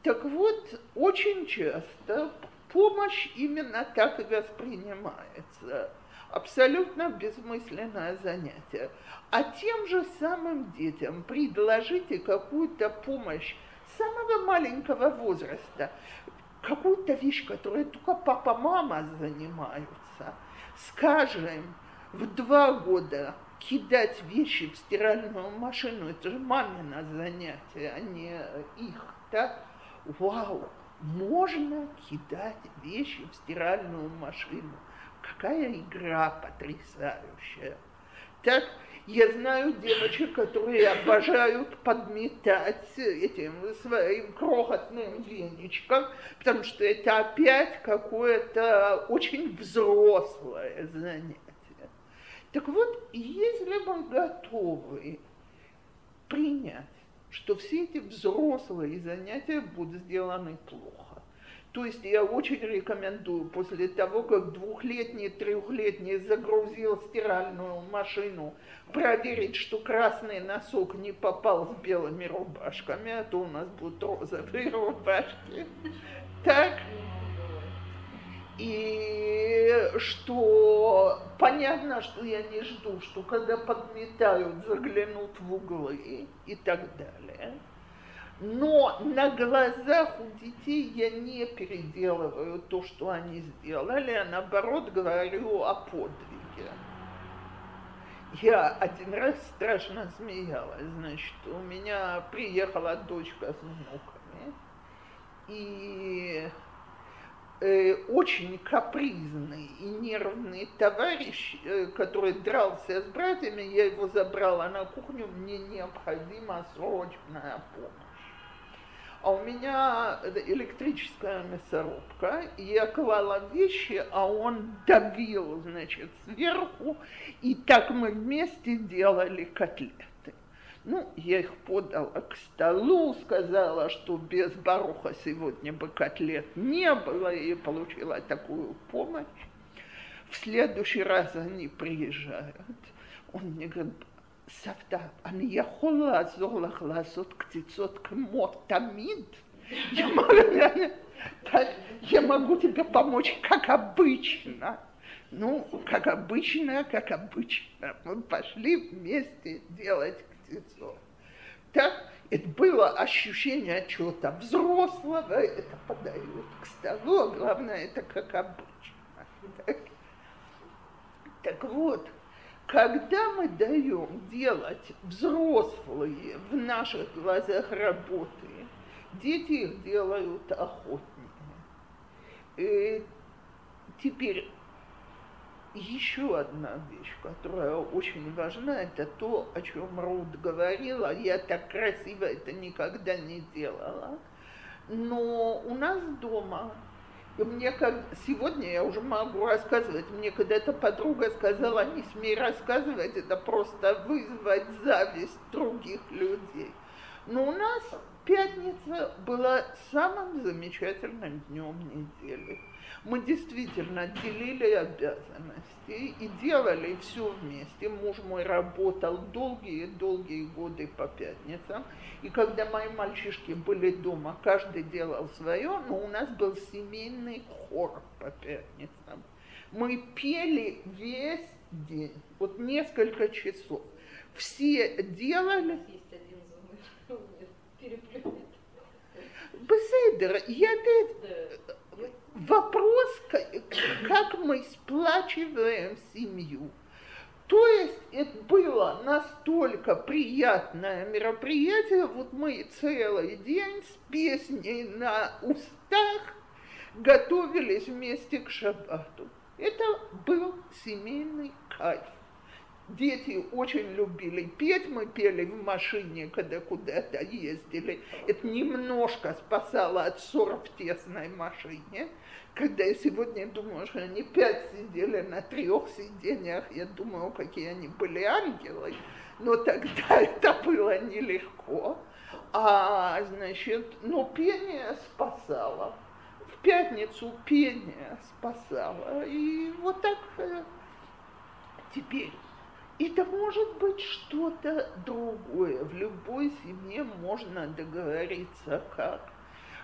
так вот, очень часто помощь именно так и воспринимается – абсолютно бессмысленное занятие. А тем же самым детям предложите какую-то помощь самого маленького возраста, какую-то вещь, которой только папа-мама занимаются. Скажем, в два года кидать вещи в стиральную машину, это же мамино занятие, а не их, так? Вау, можно кидать вещи в стиральную машину – Какая игра потрясающая. Так, я знаю девочек, которые обожают подметать этим своим крохотным веничком, потому что это опять какое-то очень взрослое занятие. Так вот, если мы готовы принять, что все эти взрослые занятия будут сделаны плохо, то есть я очень рекомендую после того, как двухлетний, трехлетний загрузил стиральную машину, проверить, что красный носок не попал с белыми рубашками, а то у нас будут розовые рубашки. Так. И что понятно, что я не жду, что когда подметают, заглянут в углы и так далее но на глазах у детей я не переделываю то, что они сделали, а наоборот говорю о подвиге. Я один раз страшно смеялась, значит, у меня приехала дочка с внуками, и э, очень капризный и нервный товарищ, э, который дрался с братьями, я его забрала на кухню, мне необходима срочная помощь а у меня электрическая мясорубка, и я клала вещи, а он давил, значит, сверху, и так мы вместе делали котлеты. Ну, я их подала к столу, сказала, что без баруха сегодня бы котлет не было, и получила такую помощь. В следующий раз они приезжают. Он мне говорит, Савта, они яхола зола глазот ктицот к мотамид. Я могу, я, я могу тебе помочь, как обычно. Ну, как обычно, как обычно. Мы пошли вместе делать ктицо. Так, это было ощущение чего-то взрослого, это подают к столу, а главное, это как обычно. Так, так вот, когда мы даем делать взрослые в наших глазах работы, дети их делают охотнее. И теперь еще одна вещь, которая очень важна, это то, о чем Рут говорила. Я так красиво это никогда не делала. Но у нас дома и мне как сегодня я уже могу рассказывать. Мне когда-то подруга сказала, не смей рассказывать, это просто вызвать зависть других людей. Но у нас пятница была самым замечательным днем недели мы действительно делили обязанности и делали все вместе. Муж мой работал долгие-долгие годы по пятницам. И когда мои мальчишки были дома, каждый делал свое, но у нас был семейный хор по пятницам. Мы пели весь день, вот несколько часов. Все делали... Есть один. Беседер, я опять вопрос, как мы сплачиваем семью. То есть это было настолько приятное мероприятие, вот мы целый день с песней на устах готовились вместе к шаббату. Это был семейный кайф. Дети очень любили петь, мы пели в машине, когда куда-то ездили. Это немножко спасало от ссор в тесной машине. Когда я сегодня думаю, что они пять сидели на трех сиденьях, я думаю, какие они были ангелы. Но тогда [laughs] это было нелегко. А, значит, но пение спасало. В пятницу пение спасало. И вот так э, теперь это может быть что-то другое. В любой семье можно договориться как.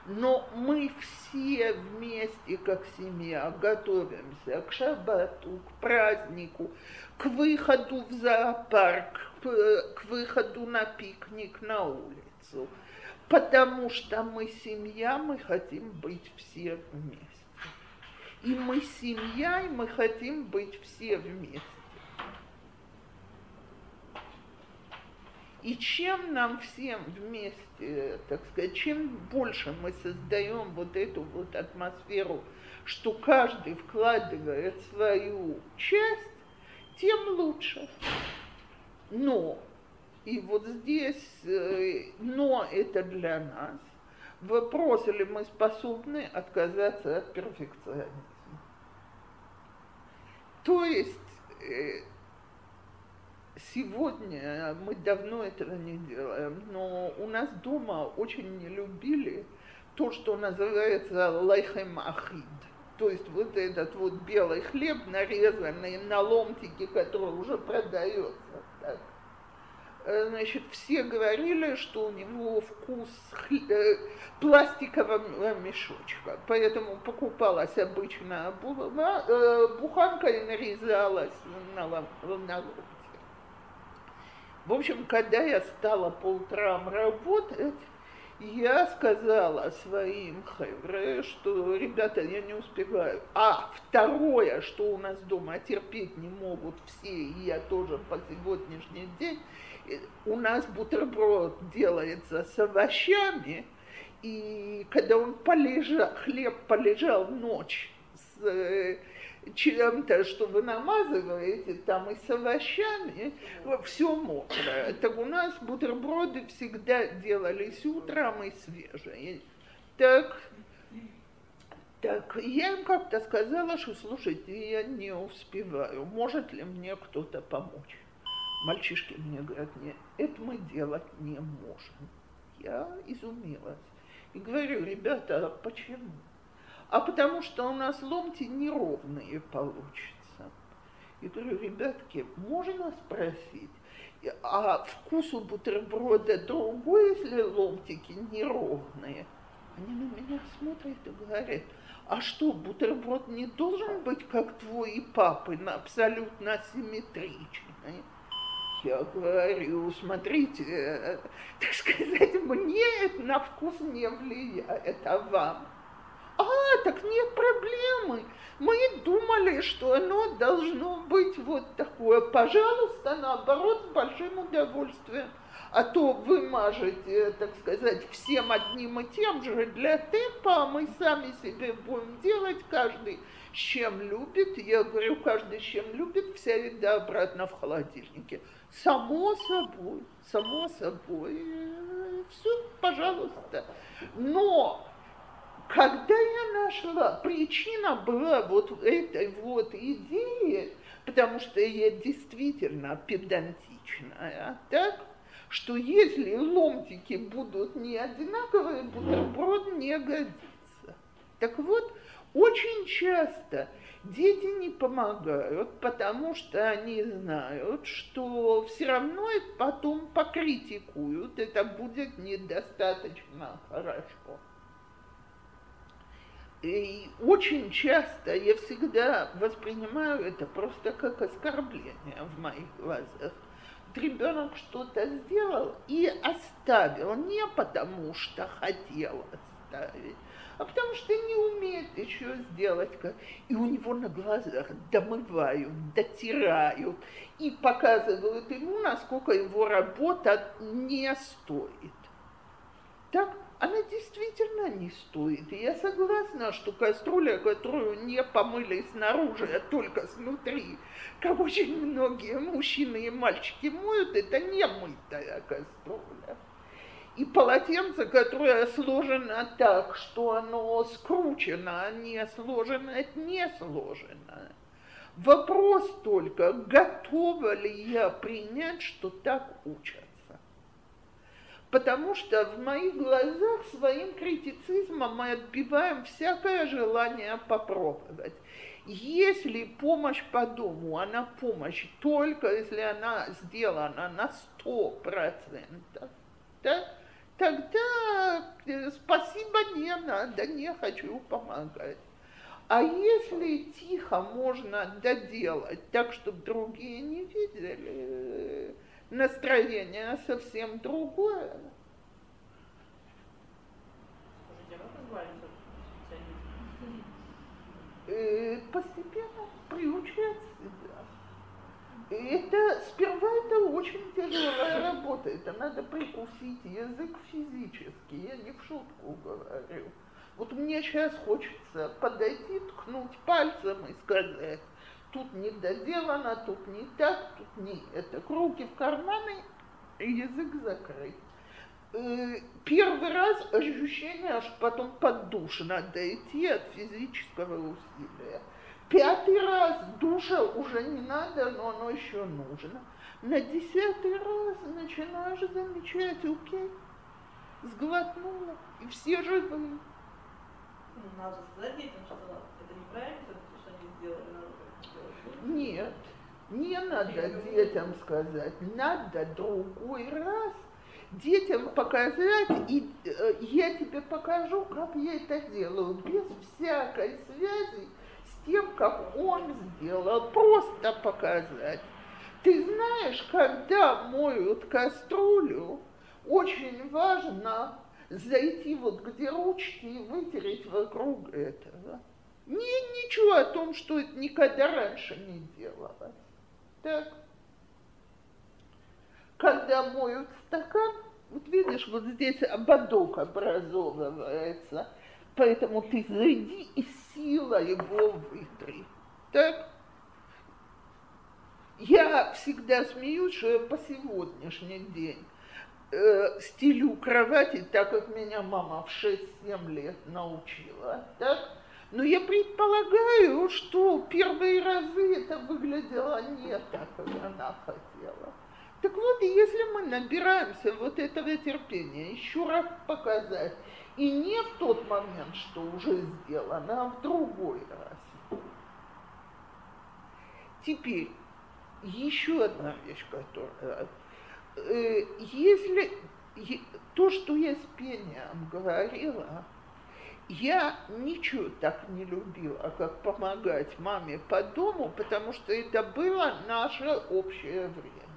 Но мы все вместе, как семья, готовимся к шаббату, к празднику, к выходу в зоопарк, к выходу на пикник на улицу. Потому что мы семья, мы хотим быть все вместе. И мы семья, и мы хотим быть все вместе. И чем нам всем вместе, так сказать, чем больше мы создаем вот эту вот атмосферу, что каждый вкладывает свою часть, тем лучше. Но, и вот здесь, э, но это для нас, вопрос, ли мы способны отказаться от перфекционизма. То есть, э, Сегодня мы давно этого не делаем, но у нас дома очень не любили то, что называется лайхем ахид. То есть вот этот вот белый хлеб, нарезанный на ломтики, который уже продается. Так. Э, значит, все говорили, что у него вкус хлеб, э, пластикового мешочка. Поэтому покупалась обычная э, буханка и нарезалась на, на ломтик. В общем, когда я стала по утрам работать, я сказала своим хэвре, что, ребята, я не успеваю. А второе, что у нас дома терпеть не могут все, и я тоже по сегодняшний день, э, у нас бутерброд делается с овощами, и когда он полежал, хлеб полежал ночь с э, чем-то, что вы намазываете, там и с овощами, все мокрое. Так у нас бутерброды всегда делались утром и свежие. Так, так, я им как-то сказала, что, слушайте, я не успеваю, может ли мне кто-то помочь? Мальчишки мне говорят, нет, это мы делать не можем. Я изумилась. И говорю, ребята, а почему? А потому что у нас ломти неровные получатся. И говорю, ребятки, можно спросить, а вкус у бутерброда другой, если ломтики неровные? Они на меня смотрят и говорят, а что, бутерброд не должен быть, как твой и папы, абсолютно симметричный? Я говорю, смотрите, так сказать, мне это на вкус не влияет, а вам – а, так нет проблемы. Мы думали, что оно должно быть вот такое. Пожалуйста, наоборот, с большим удовольствием. А то вы мажете, так сказать, всем одним и тем же для темпа, а мы сами себе будем делать, каждый с чем любит. Я говорю, каждый с чем любит, вся еда обратно в холодильнике. Само собой, само собой. Все, пожалуйста. Но когда я нашла, причина была вот этой вот идеи, потому что я действительно педантичная, так, что если ломтики будут не одинаковые, бутерброд не годится. Так вот, очень часто дети не помогают, потому что они знают, что все равно их потом покритикуют, это будет недостаточно хорошо. И очень часто я всегда воспринимаю это просто как оскорбление в моих глазах. Ребенок что-то сделал и оставил не потому, что хотел оставить, а потому что не умеет еще сделать. Как... И у него на глазах домывают, дотирают и показывают ему, насколько его работа не стоит. Так она действительно не стоит. И я согласна, что кастрюля, которую не помыли снаружи, а только снутри, как очень многие мужчины и мальчики моют, это не мытая кастрюля. И полотенце, которое сложено так, что оно скручено, а не сложено, это не сложено. Вопрос только, готова ли я принять, что так учат потому что в моих глазах своим критицизмом мы отбиваем всякое желание попробовать. Если помощь по дому, она помощь только если она сделана на сто процентов, да, тогда э, спасибо не надо, не хочу помогать. А если тихо можно доделать так, чтобы другие не видели, настроение совсем другое. И постепенно приучать себя. это сперва это очень тяжелая работа, это надо прикусить язык физически, я не в шутку говорю. Вот мне сейчас хочется подойти, ткнуть пальцем и сказать, тут не доделано, тут не так, тут не это. Руки в карманы, язык закрыт. Э, первый раз ощущение, что потом под душ надо идти от физического усилия. Пятый раз душа уже не надо, но оно еще нужно. На десятый раз начинаешь замечать, окей, сглотнула, и все живы. Надо сказать детям, что это неправильно, что они сделали, нет, не надо детям сказать, надо другой раз детям показать, и э, я тебе покажу, как я это делаю, без всякой связи с тем, как он сделал, просто показать. Ты знаешь, когда моют кастрюлю, очень важно зайти вот где ручки и вытереть вокруг этого. Нет ничего о том, что это никогда раньше не делалось. Так. Когда моют стакан, вот видишь, вот здесь ободок образовывается, поэтому ты зайди и сила его вытри. Так? Я всегда смеюсь, что я по сегодняшний день э, стилю кровати, так как меня мама в 6-7 лет научила. Так? Но я предполагаю, что первые разы это выглядело не так, как она хотела. Так вот, если мы набираемся вот этого терпения, еще раз показать, и не в тот момент, что уже сделано, а в другой раз. Теперь, еще одна вещь, которая... Э, если то, что я с пением говорила, я ничего так не любила, как помогать маме по дому, потому что это было наше общее время.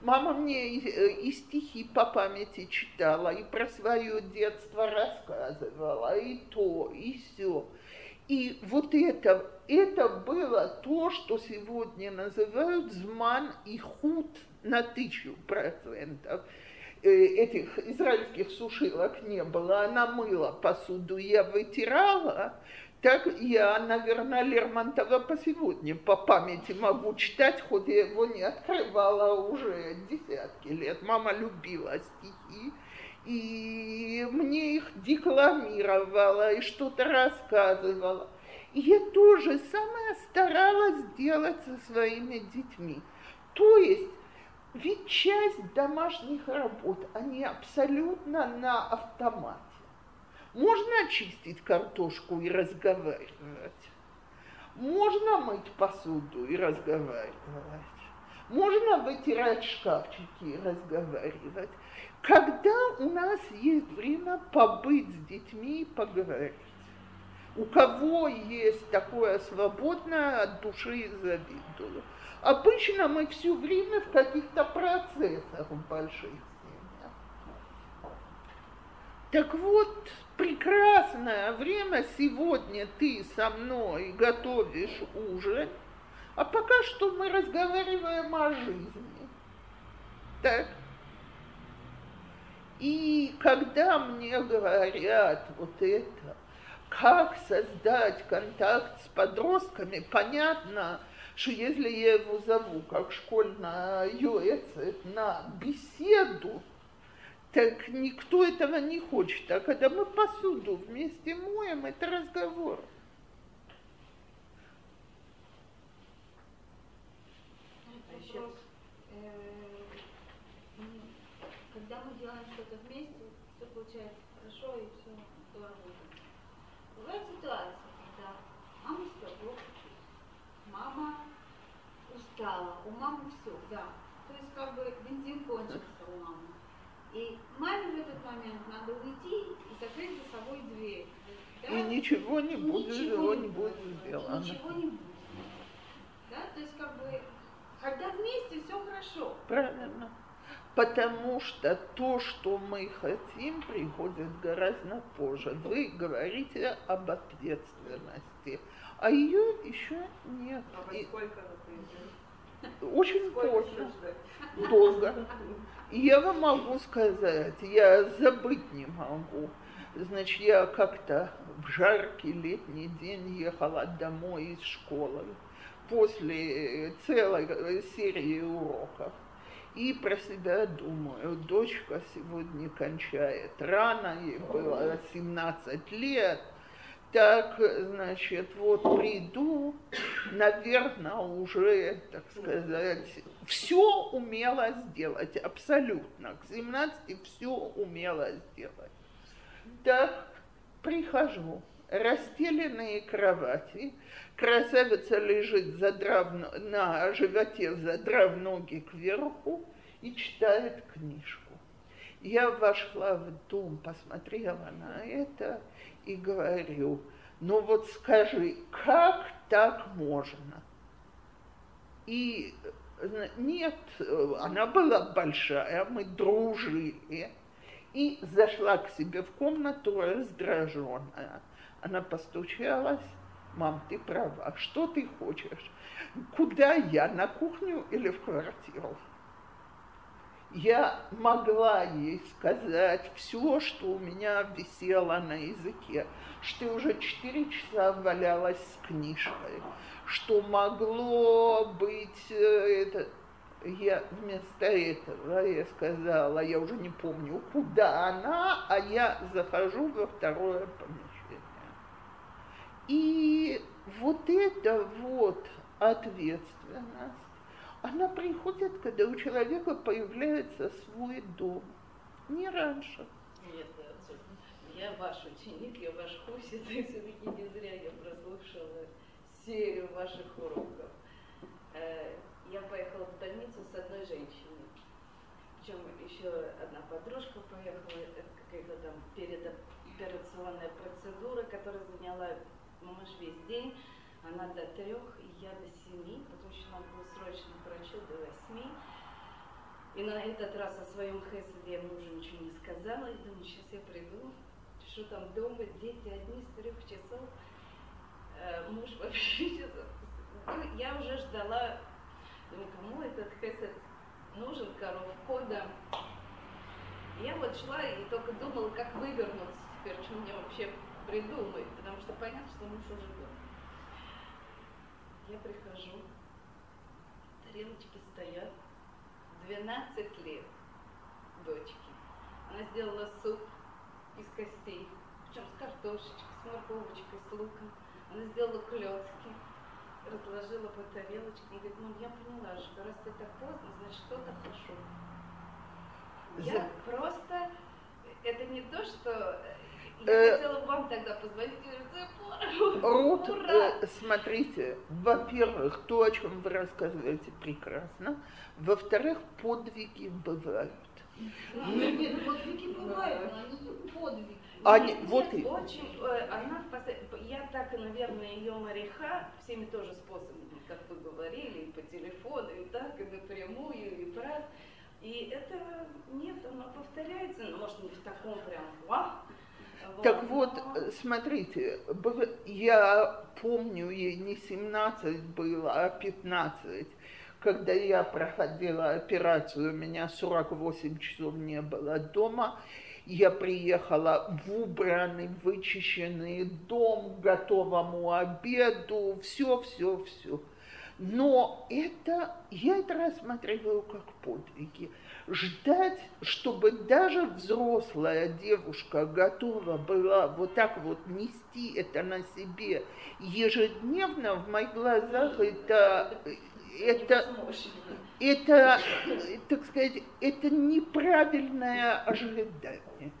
Мама мне и, и стихи по памяти читала, и про свое детство рассказывала, и то, и все. И вот это, это было то, что сегодня называют зман и худ на тысячу процентов. Э, этих израильских сушилок не было, она мыла посуду, я вытирала, так я, наверное, Лермонтова по сегодня по памяти могу читать, хоть я его не открывала уже десятки лет. Мама любила стихи, и мне их декламировала, и что-то рассказывала. И я тоже самое старалась делать со своими детьми. То есть ведь часть домашних работ, они абсолютно на автомате. Можно очистить картошку и разговаривать. Можно мыть посуду и разговаривать. Можно вытирать шкафчики и разговаривать. Когда у нас есть время побыть с детьми и поговорить. У кого есть такое свободное от души завидую. Обычно мы все время в каких-то процессах больших. Так вот, прекрасное время сегодня ты со мной готовишь ужин, а пока что мы разговариваем о жизни. Так? И когда мне говорят вот это, как создать контакт с подростками, понятно, если я его зову как школьная юэцет на беседу, так никто этого не хочет. А когда мы посуду вместе моем, это разговор. Вопрос. Э, Когда мы делаем что-то вместе, все получается хорошо и все здорово. Бывает ситуация, когда мама с тобой мама устала, у мамы все, да. То есть как бы бензин кончился у мамы. И маме в этот момент надо уйти и закрыть за собой дверь. Да? И ничего не И будет, ничего не будет сделано. Ничего не будет. Да, то есть как бы, когда вместе все хорошо. Правильно. Потому что то, что мы хотим, приходит гораздо позже. Вы говорите об ответственности, а ее еще нет. А во сколько, например? очень Сколько поздно, долго. Я вам могу сказать, я забыть не могу. Значит, я как-то в жаркий летний день ехала домой из школы после целой серии уроков. И про себя думаю, дочка сегодня кончает рано, ей было 17 лет, так, значит, вот приду, наверное, уже, так сказать, все умела сделать, абсолютно. К 17 все умела сделать. Так, прихожу, расстеленные кровати, красавица лежит, задрав, на животе, задрав ноги кверху и читает книжку. Я вошла в дом, посмотрела на это и говорю, ну вот скажи, как так можно? И э, нет, э, она была большая, мы дружили. И зашла к себе в комнату раздраженная. Она постучалась, мам, ты права, что ты хочешь? Куда я, на кухню или в квартиру? Я могла ей сказать все, что у меня висело на языке, что я уже четыре часа валялась с книжкой, что могло быть э, это, я вместо этого я сказала, я уже не помню, куда она, а я захожу во второе помещение. И вот это вот ответственность, она приходит, когда у человека появляется свой дом, не раньше. Нет, я ваш ученик, я ваш хусит, [laughs] и все-таки не зря я прослушала серию ваших уроков. Э, я поехала в больницу с одной женщиной. Причем еще одна подружка поехала, какая-то там передоперационная процедура, которая заняла муж весь день. Она до трех, и я до семи, потому что надо было срочно к врачу до восьми. И на этот раз о своем хесаде я мужу ничего не сказала. И думаю, сейчас я приду, что там дома, дети одни с трех часов. Э, муж вообще [laughs] сейчас... Ну, я уже ждала Думаю, кому этот хесед нужен, коров кода. Я вот шла и только думала, как вывернуться теперь, что мне вообще придумать, потому что понятно, что муж уже. Я прихожу, тарелочки стоят, 12 лет дочки. Она сделала суп из костей, причем с картошечкой, с морковочкой, с луком. Она сделала клетки, разложила по тарелочкам и говорит, мам, я поняла, что раз ты так поздно, значит что-то хорошо. Я просто, это не то, что я Э, хотела вам тогда позвонить и говорить, Рут, э, смотрите, во-первых, то, о чем вы рассказываете, прекрасно. Во-вторых, подвиги бывают. Нет, нет, подвиги бывают, но они подвиги. Они, вот и очень, э, она я так, наверное, ее мореха всеми тоже способами, как вы говорили, и по телефону, и так, и напрямую, и брат. И это нет, оно повторяется, ну, может, не в таком прям вау. Так вот, э, смотрите, я помню, ей не 17 было, а 15, когда я проходила операцию, у меня 48 часов не было дома, я приехала в убранный, вычищенный дом, готовому обеду, все, все, все. Но это, я это рассматриваю как подвиги. Ждать, чтобы даже взрослая девушка готова была вот так вот нести это на себе ежедневно, в моих глазах это, это, это, так сказать, это неправильное ожидание.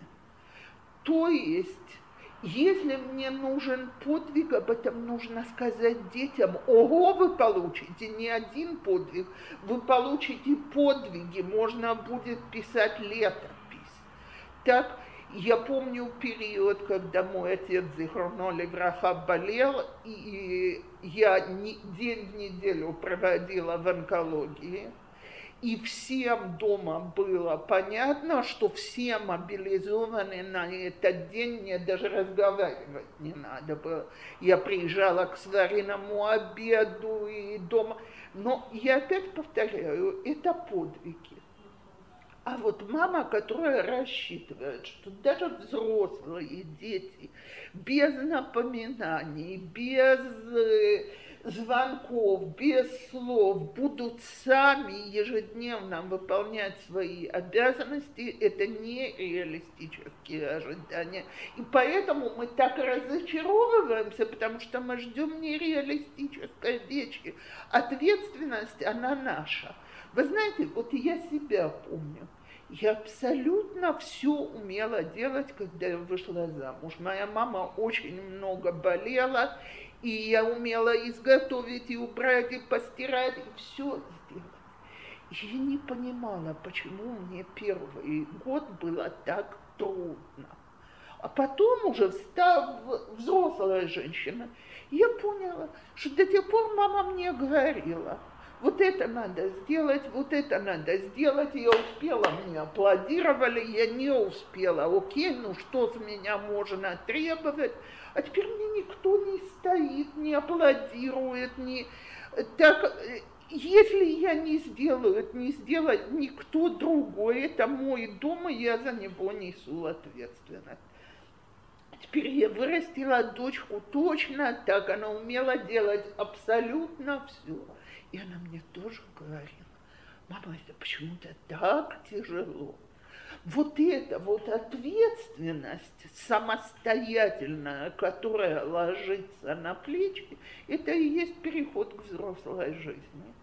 То есть если мне нужен подвиг, об этом нужно сказать детям. Ого, вы получите не один подвиг, вы получите подвиги, можно будет писать летопись. Так, я помню период, когда мой отец Зихроно Левраха болел, и я день в неделю проводила в онкологии – и всем дома было понятно, что все мобилизованы на этот день, мне даже разговаривать не надо было. Я приезжала к сваренному обеду и дома. Но я опять повторяю, это подвиги. А вот мама, которая рассчитывает, что даже взрослые дети без напоминаний, без э, звонков, без слов будут сами ежедневно выполнять свои обязанности, это не реалистические ожидания. И поэтому мы так разочаровываемся, потому что мы ждем нереалистической вещи. Ответственность, она наша. Вы знаете, вот я себя помню. Я абсолютно все умела делать, когда я вышла замуж. Моя мама очень много болела, и я умела изготовить, и убрать, и постирать, и все сделать. Я не понимала, почему мне первый год было так трудно. А потом уже, став взрослая женщина, я поняла, что до тех пор мама мне говорила, вот это надо сделать, вот это надо сделать. Я успела, мне аплодировали, я не успела. Окей, ну что с меня можно требовать? А теперь мне никто не стоит, не аплодирует, не... Так, если я не сделаю, не сделает никто другой, это мой дом, и я за него несу ответственность. Теперь я вырастила дочку точно так, она умела делать абсолютно все. И она мне тоже говорила, мама, это почему-то так тяжело. Вот эта вот ответственность самостоятельная, которая ложится на плечи, это и есть переход к взрослой жизни.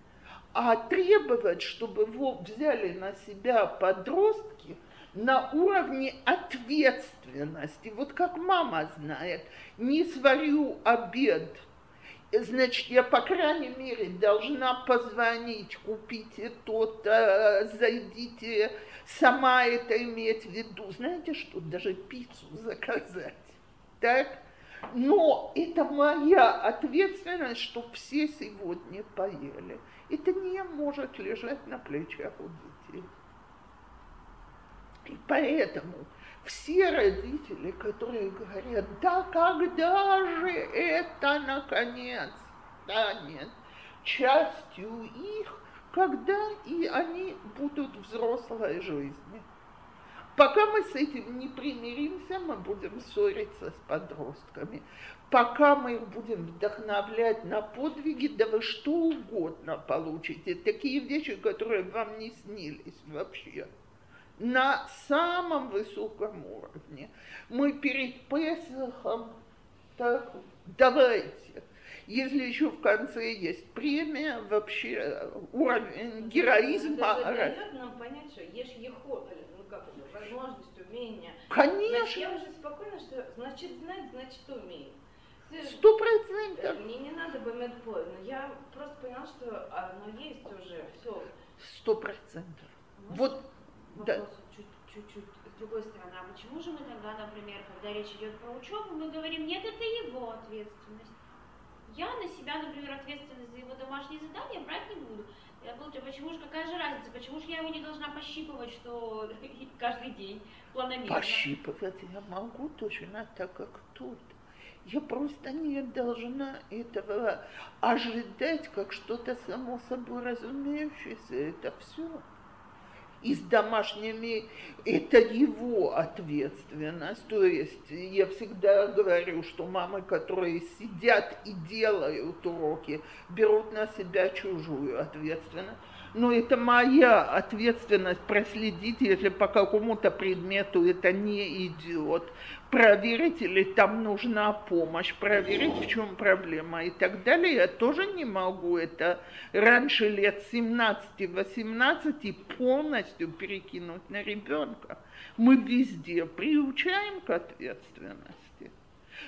А требовать, чтобы его взяли на себя подростки на уровне ответственности, вот как мама знает, не сварю обед – значит, я, по крайней мере, должна позвонить, купите то-то, зайдите, сама это иметь в виду. Знаете что, даже пиццу заказать, так? Но это моя ответственность, чтобы все сегодня поели. Это не может лежать на плечах у детей. И поэтому все родители, которые говорят, да когда же это наконец станет частью их, когда и они будут взрослой жизни. Пока мы с этим не примиримся, мы будем ссориться с подростками. Пока мы их будем вдохновлять на подвиги, да вы что угодно получите. Такие вещи, которые вам не снились вообще на самом высоком уровне. Мы перед Песохом, так, давайте, если еще в конце есть премия, вообще уровень героизма. Это дает нам понять, что ешь ехо, ну как это, возможность, умение. Конечно. Значит, я уже спокойно, что значит знать, значит умею. Сто процентов. Мне не надо бомедпой, но я просто поняла, что оно есть уже, все. Сто процентов. Вот вопрос чуть-чуть с другой стороны. А почему же мы тогда, например, когда речь идет про учебу, мы говорим, нет, это его ответственность. Я на себя, например, ответственность за его домашние задания брать не буду. Я получаю, почему же, какая же разница, почему же я его не должна пощипывать, что [laughs] каждый день планомерно? Пощипывать я могу точно так, как тут. Я просто не должна этого ожидать как что-то само собой разумеющееся. Это все и с домашними, это его ответственность. То есть я всегда говорю, что мамы, которые сидят и делают уроки, берут на себя чужую ответственность но это моя ответственность проследить, если по какому-то предмету это не идет, проверить, или там нужна помощь, проверить, в чем проблема и так далее. Я тоже не могу это раньше лет 17-18 полностью перекинуть на ребенка. Мы везде приучаем к ответственности.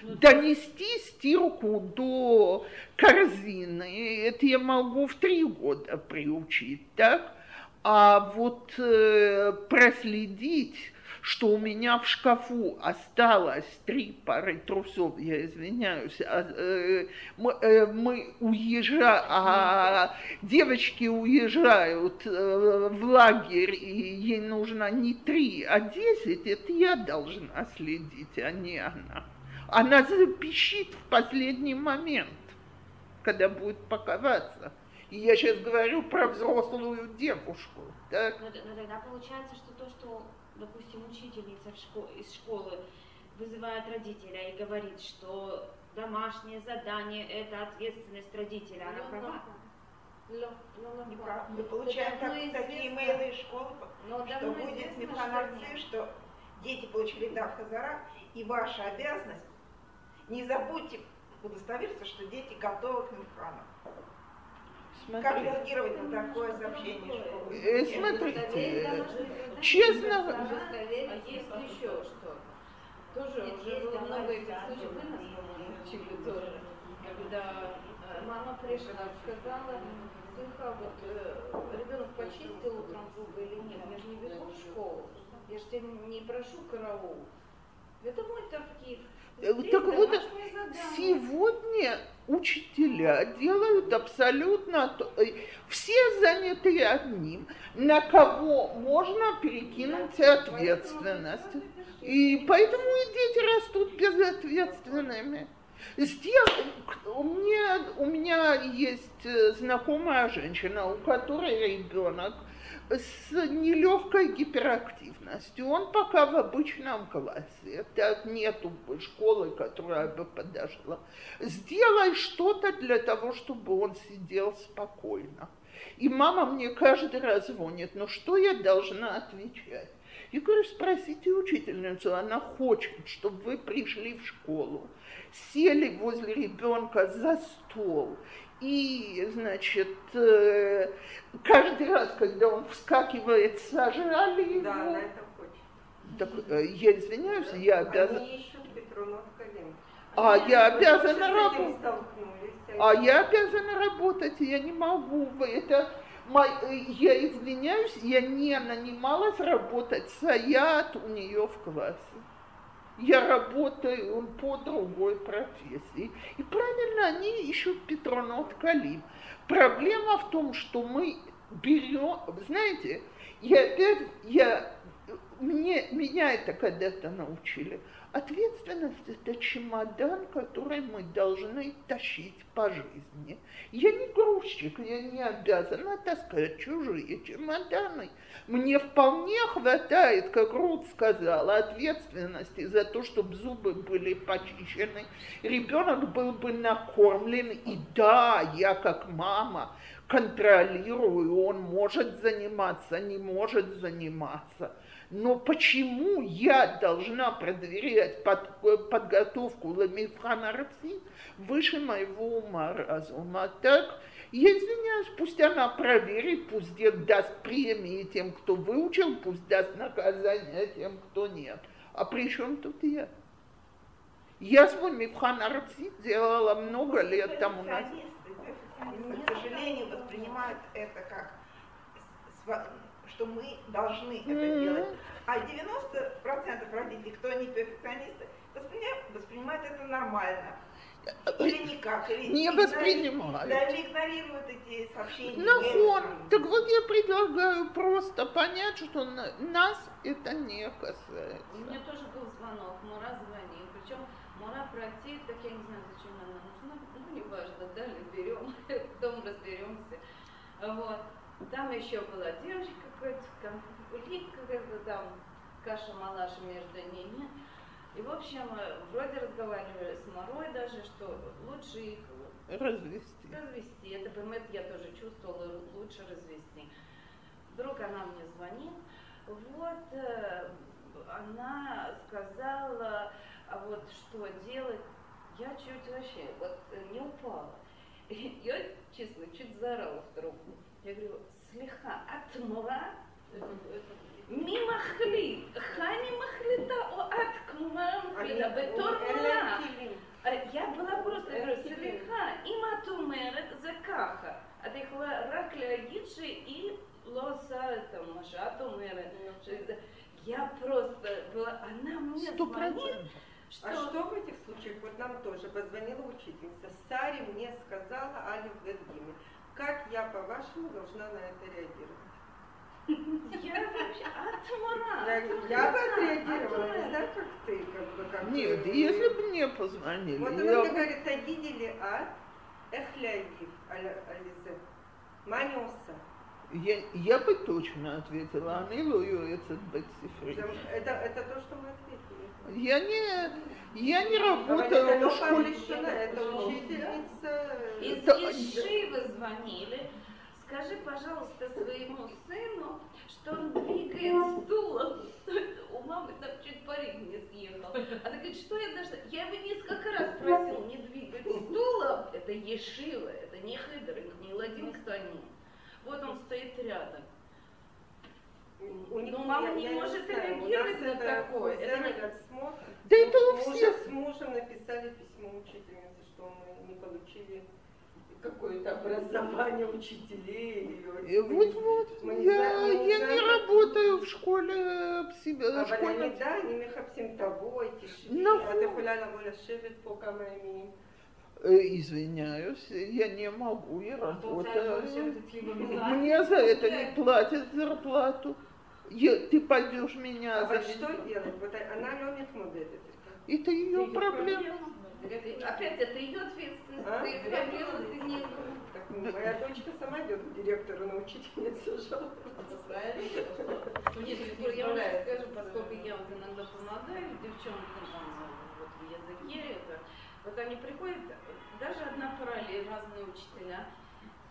Донести стирку до корзины, это я могу в три года приучить, так? А вот э, проследить, что у меня в шкафу осталось три пары трусов, я извиняюсь, а, э, мы, э, мы уезжаем, а девочки уезжают э, в лагерь, и ей нужно не три, а десять, это я должна следить, а не она она запищит в последний момент, когда будет паковаться. И я сейчас говорю про взрослую девушку. Так? Но, но тогда получается, что то, что, допустим, учительница в школ, из школы вызывает родителя и говорит, что домашнее задание – это ответственность родителя, она права? Мы получаем так, такие имейлы из школы, но что будет мифанарцы, что дети получили дав хазара, и ваша обязанность не забудьте удостовериться, что дети готовы к имтихану. Как реагировать на такое сообщение школы? Э, смотрите, честно... А есть еще что? Тоже Нет, уже было много этих случаев, вы нас, по-моему, учили тоже, когда э, мама пришла, сказала, сынка, вот э, ребенок почистил утром зубы или нет, я же не бегу в школу, я же тебя не прошу караул. Это мой товкив. Э, так вот, сегодня учителя делают абсолютно то, э, все заняты одним, на кого можно перекинуть ответственность. И поэтому и дети растут безответственными. Сдел... У, меня, у меня есть э, знакомая женщина, у которой ребенок с нелегкой гиперактивностью. Он пока в обычном классе. Так нету школы, которая бы подошла. Сделай что-то для того, чтобы он сидел спокойно. И мама мне каждый раз звонит, ну что я должна отвечать? Я говорю, спросите учительницу, она хочет, чтобы вы пришли в школу, сели возле ребенка за стол и, значит, э, каждый раз, когда он вскакивает, сажали его. Да, она это хочет. Так, э, я извиняюсь, да. я обязана... Они ищут Петронов А я обязана работать. А я обязана работать, я не могу. Это я извиняюсь, я не нанималась работать саят у нее в классе я работаю по другой профессии. И правильно, они ищут Петронот Калим. Проблема в том, что мы берем, знаете, я я, мне, меня это когда-то научили – Ответственность – это чемодан, который мы должны тащить по жизни. Я не грузчик, я не обязана таскать чужие чемоданы. Мне вполне хватает, как Рут сказала, ответственности за то, чтобы зубы были почищены, ребенок был бы накормлен, и да, я как мама контролирую, он может заниматься, не может заниматься – но почему я должна проверять под, подготовку Ламифхана Раци выше моего ума разума? Так, я извиняюсь, пусть она проверит, пусть даст премии тем, кто выучил, пусть даст наказание тем, кто нет. А при чем тут я? Я свой Мифхан Арци делала много лет тому назад. К сожалению, воспринимают это как что мы должны это делать. А 90% родителей, кто не перфекционисты, воспринимают, воспринимают это нормально. Или никак, или не воспринимают. Да, или игнорируют эти сообщения. Нахон. Так вот я предлагаю просто понять, что нас это не касается. У меня тоже был звонок, Мура звонил. Причем Мура практик, так я не знаю, зачем она нужна. Ну, неважно, дали, берем, потом [laughs] разберемся. Вот. Там еще была девочка, какой-то конфликт, какая-то там каша-малаша между ними. И, в общем, э, вроде разговаривали с Морой даже, что лучше их развести. Развести. Это ПМЭТ я тоже чувствовала, лучше развести. Вдруг она мне звонит, вот э, она сказала, а вот что делать, я чуть вообще вот э, не упала. [laughs] Я, честно, чуть заорала в трубку. Я говорю, слегка отмора, מי מחליט? חני מחליטה או את כמובן מחליטה בתור מורה? я была просто, говорю, סליחה, אם את אומרת זה ככה, את יכולה רק להגיד שהיא לא עושה את מה שאת אומרת. Я просто была, она мне звонит, что... А что в этих случаях? Вот нам тоже позвонила учительница. Сари мне сказала Али Гадгиме. Как я, по-вашему, должна на это реагировать? Я вообще отмора. Я бы отреагировала, не знаю, как ты, как бы, как Нет, если бы мне позвонили. Вот она мне говорит, тагидили ад, эхлядив, ализе, маниоса. Я, я бы точно ответила, они этот бетсифри. Это, это то, что мы ответили. Я не, я не работаю в школе. Это учительница. Из Ешивы звонили скажи, пожалуйста, своему сыну, что он двигает стулом. У мамы там чуть парик не съехал. Она говорит, что я должна... Я его несколько раз просил не двигать стулом. Это Ешива, это не Хедеринг, не Ладимстани. Вот он стоит рядом. У них, Но мама я, не я может не реагировать на такое. Это не... отсмотр. Да мы, это у всех. Мы с мужем написали письмо учительнице, что мы не получили какое-то образование учителей. И вот, э, вот. Мы я не, знаем, я не, не работаю в школе э, психологии. А школе. Да, не мехапсим того, эти шведы. А ты хуляла воля шевет по камере э, извиняюсь, я не могу, я работаю. Мне за это не платят зарплату. Я, ты пойдешь меня а за... что делать? Вот она любит модель. Это ее проблема. Опять это ее ответственность. А? Ты хотела, ты не так, Моя дочка сама идет к директору на учительницу жаловаться. Я вам скажу, поскольку я вот иногда помогаю девчонкам вот в языке, это, вот они приходят, даже одна параллель, разные учителя.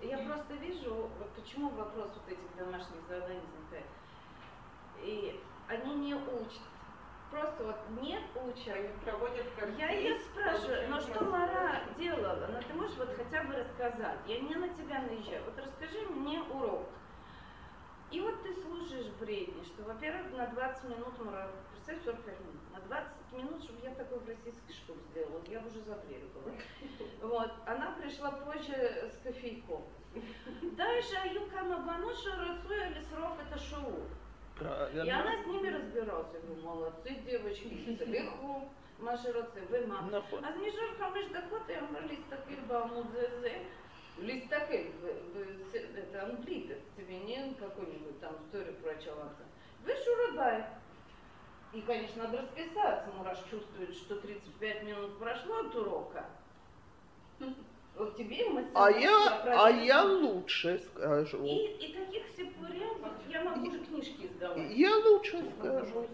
Я просто вижу, вот почему вопрос вот этих домашних заданий. И они не учат просто вот не учат. Они проводят Я ее спрашиваю, но что Мара делала? Ну ты можешь вот хотя бы рассказать? Я не на тебя наезжаю. Вот расскажи мне урок. И вот ты слушаешь бредни, что, во-первых, на 20 минут, Мара, представь, 45 минут, на 20 минут, чтобы я такой в российской школе сделала, я уже за дверью была. Вот, она пришла позже с кофейком. Дальше Аюкама Бануша Рацуя Лесров это шоу. Правильно. И она с ними разбиралась. Я говорю, молодцы, девочки, легко. Машироце, ви мама. А з міжурками ж докотаємо лістаки бамудзезе. Листаке, это англитов, тебе не какой-нибудь там историю про очаланца. Вы шурудай. И, конечно, надо расписаться, ну раз чувствует, что 35 минут прошло от урока. Вот тебе а я, а я лучше скажу. И, и таких сепурем я могу же книжки сдавать. Я лучше скажу.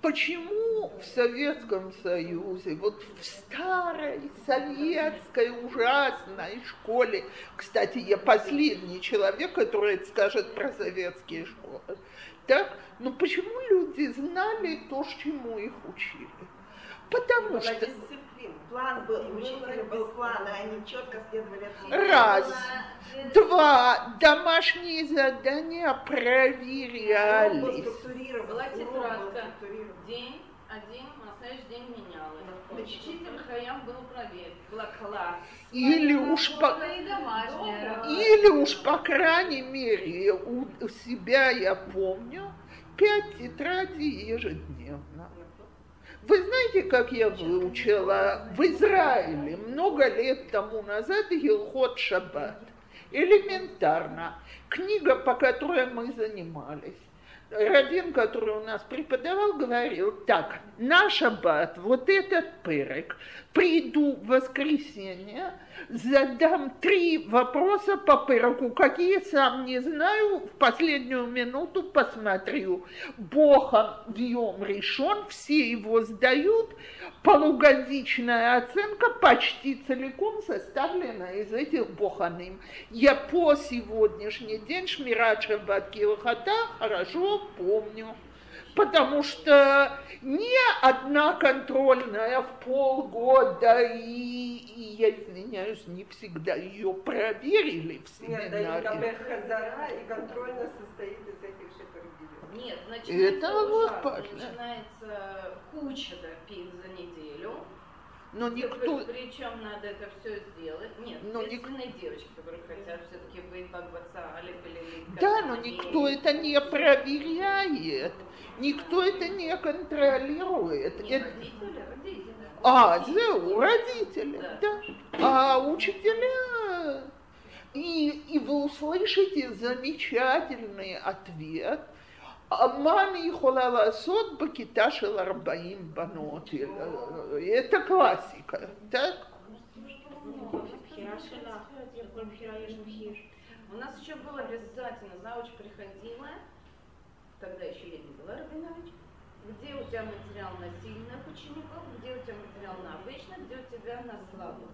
Почему в Советском Союзе, вот в старой советской ужасной школе, кстати, я последний человек, который скажет про советские школы, так, ну почему люди знали то, чему их учили? Потому что план был, у учителя был план, и они четко следовали Раз. Два. Домашние задания проверялись. Была тетрадка. День один, на следующий день менялась. Учитель Хаям был проверен. Была класс. Или уж, по... Или уж по крайней мере у себя я помню пять тетрадей ежедневно. Вы знаете, как я выучила в Израиле много лет тому назад Елхот Шаббат? Элементарно. Книга, по которой мы занимались. Равин, который у нас преподавал, говорил, так, на шаббат, вот этот перек, приду в воскресенье, задам три вопроса по переку, какие сам не знаю, в последнюю минуту посмотрю. Богом вьем решен, все его сдают, полугодичная оценка почти целиком составлена из этих боханым. Я по сегодняшний день Шмират Шаббат Килхата хорошо помню потому что не одна контрольная в полгода, и, и я извиняюсь, не всегда ее проверили в семинаре. Нет, да и Хазара, и контрольная состоит из этих же Нет, начинается Это ужасно. Начинается куча допин за неделю. Но никто... Причем надо это все сделать. Нет, но ник... девочки, которые хотят все-таки быть богваца, или Да, но никто это не проверяет. Никто это не контролирует. Не, это... родители, родители. А, родители, да. да. А учителя... И, и вы услышите замечательный ответ. Маме יכולה לעשות בכיתה של 40 בנות. Это классика, так? У нас еще было обязательно, завуч приходила, тогда еще я не была Рабинович, где у тебя материал на сильных учеников, где у тебя материал на обычных, где у тебя на слабых.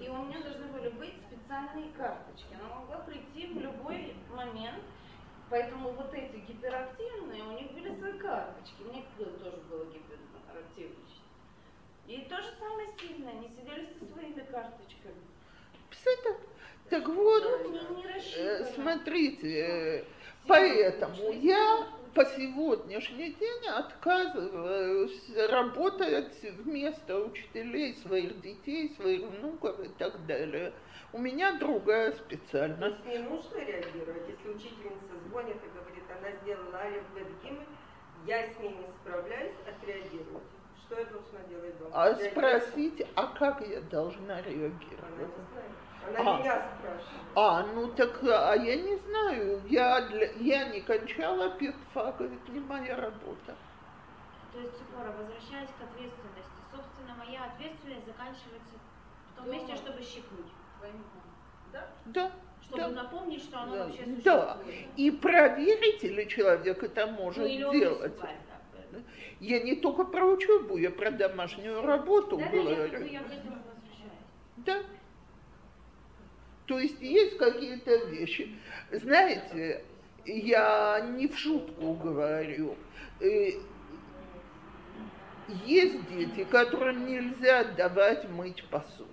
И у меня должны были быть специальные карточки. Она могла прийти в любой момент, поэтому вот эти гиперактивные, у них были свои карточки. Мне тоже было гиперактивничать. И то же самое сильное, они сидели со своими карточками. Это, так вот, э, смотрите, э, Поэтому я по сегодняшний день отказываюсь работать вместо учителей своих детей, своих внуков и так далее. У меня другая специальность. То есть не нужно реагировать, если учительница звонит и говорит, она сделала Алиф Бедгимы, я с ней не справляюсь, отреагировать. Что я должна делать дома? А спросить, а как я должна реагировать? Она не знает. Она а. меня спрашивает. А, ну так, а я не знаю, я, для, я не кончала педфак, это не моя работа. То есть, Цукора, возвращаясь к ответственности, собственно, моя ответственность заканчивается в том Дома. месте, чтобы щекнуть. Да? Да. Чтобы да. напомнить, что оно да. вообще существует. Да, и проверить, или человек это может ну, делать. Я не только про учебу, я про домашнюю работу да, говорю. Да, я, я. Да. То есть есть какие-то вещи. Знаете, я не в шутку говорю. Э, есть дети, которым нельзя давать мыть посуду.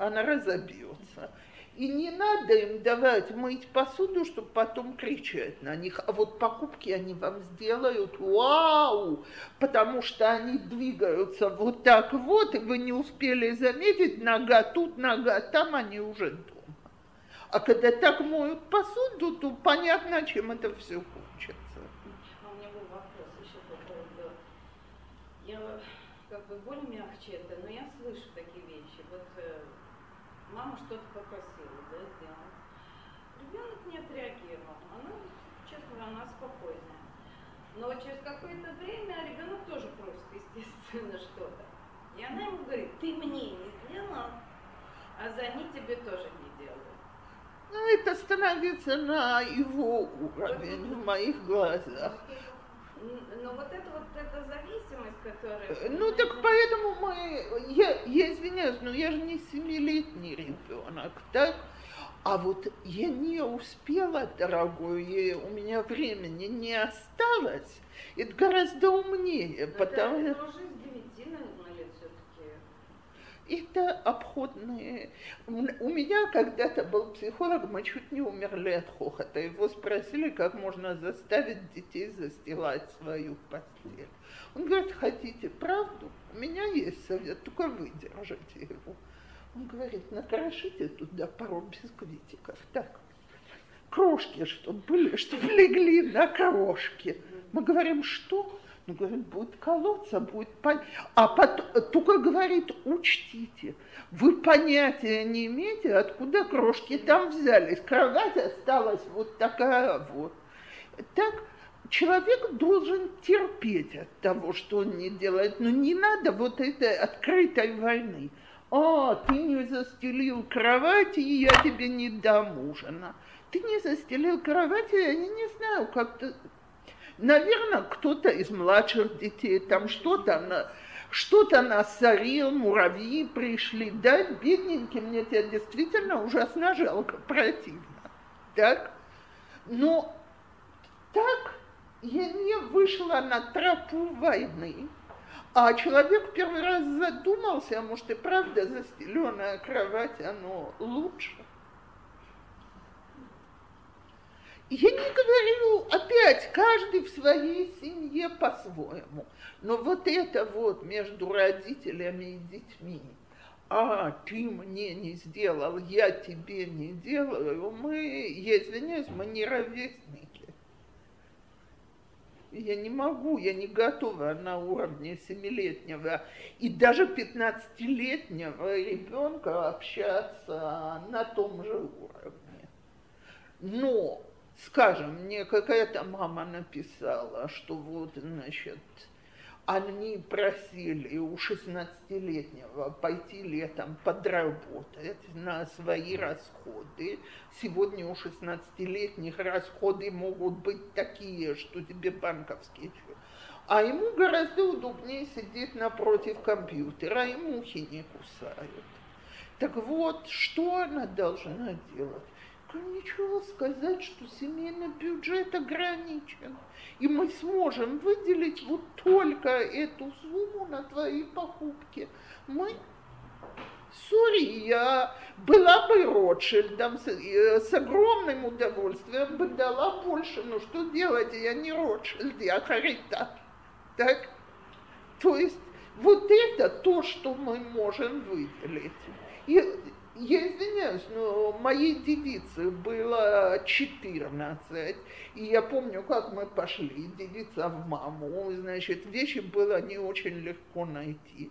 Она разобьется. И не надо им давать мыть посуду, чтобы потом кричать на них. А вот покупки они вам сделают вау, потому что они двигаются вот так вот, и вы не успели заметить, нога тут, нога там, они уже дома. А когда так моют посуду, то понятно, чем это все кончится. А у меня был вопрос еще по поводу... Я как бы более мягче это, но я слышу такие вещи. Вот э, мама что-то попросила, да, сделать. Ребенок не отреагировал. Она, честно говоря, она спокойная. Но через какое-то время ребенок тоже просит, естественно, что-то. И она ему говорит, ты мне не сделал, а за они тебе тоже не делают. Ну, это становится на его уровень в моих глазах. Но вот это вот эта зависимость, которая... Ну так поэтому мы, я, я извиняюсь, но я же не семилетний ребенок, так? А вот я не успела, дорогой, у меня времени не осталось. Это гораздо умнее, но потому... Это, это уже это обходные. У меня когда-то был психолог, мы чуть не умерли от хохота. Его спросили, как можно заставить детей застилать свою постель. Он говорит, хотите правду? У меня есть совет, только выдержите его. Он говорит, накрошите туда пару бисквитиков. Так, крошки, чтобы были, чтобы легли на крошки. Мы говорим, что? Он говорит, будет колоться, будет пон... А потом, только говорит, учтите, вы понятия не имеете, откуда крошки там взялись. Кровать осталась вот такая вот. Так человек должен терпеть от того, что он не делает. Но не надо вот этой открытой войны. А, ты не застелил кровать, и я тебе не дам ужина. Ты не застелил кровать, я не знаю, как ты Наверное, кто-то из младших детей там что-то на, что-то насорил, муравьи пришли, да, бедненький, мне тебя действительно ужасно жалко, противно, так? Но так я не вышла на тропу войны, а человек первый раз задумался, а может и правда застеленная кровать, оно лучше. Я не говорю, опять, каждый в своей семье по-своему. Но вот это вот между родителями и детьми, а ты мне не сделал, я тебе не делаю, мы, я извиняюсь, мы не ровесники. Я не могу, я не готова на уровне семилетнего и даже пятнадцатилетнего ребенка общаться на том же уровне. Но Скажем, мне какая-то мама написала, что вот, значит, они просили у 16-летнего пойти летом подработать на свои расходы. Сегодня у 16-летних расходы могут быть такие, что тебе банковские. А ему гораздо удобнее сидеть напротив компьютера, и мухи не кусают. Так вот, что она должна делать? Ничего сказать, что семейный бюджет ограничен, и мы сможем выделить вот только эту сумму на твои покупки. Мы Сори, я была бы Ротшильдом с, э, с огромным удовольствием бы дала больше, но что делать, я не Ротшильд, я Харита. Так? То есть вот это то, что мы можем выделить. И я извиняюсь, но моей девице было 14, и я помню, как мы пошли, девица в маму, значит, вещи было не очень легко найти.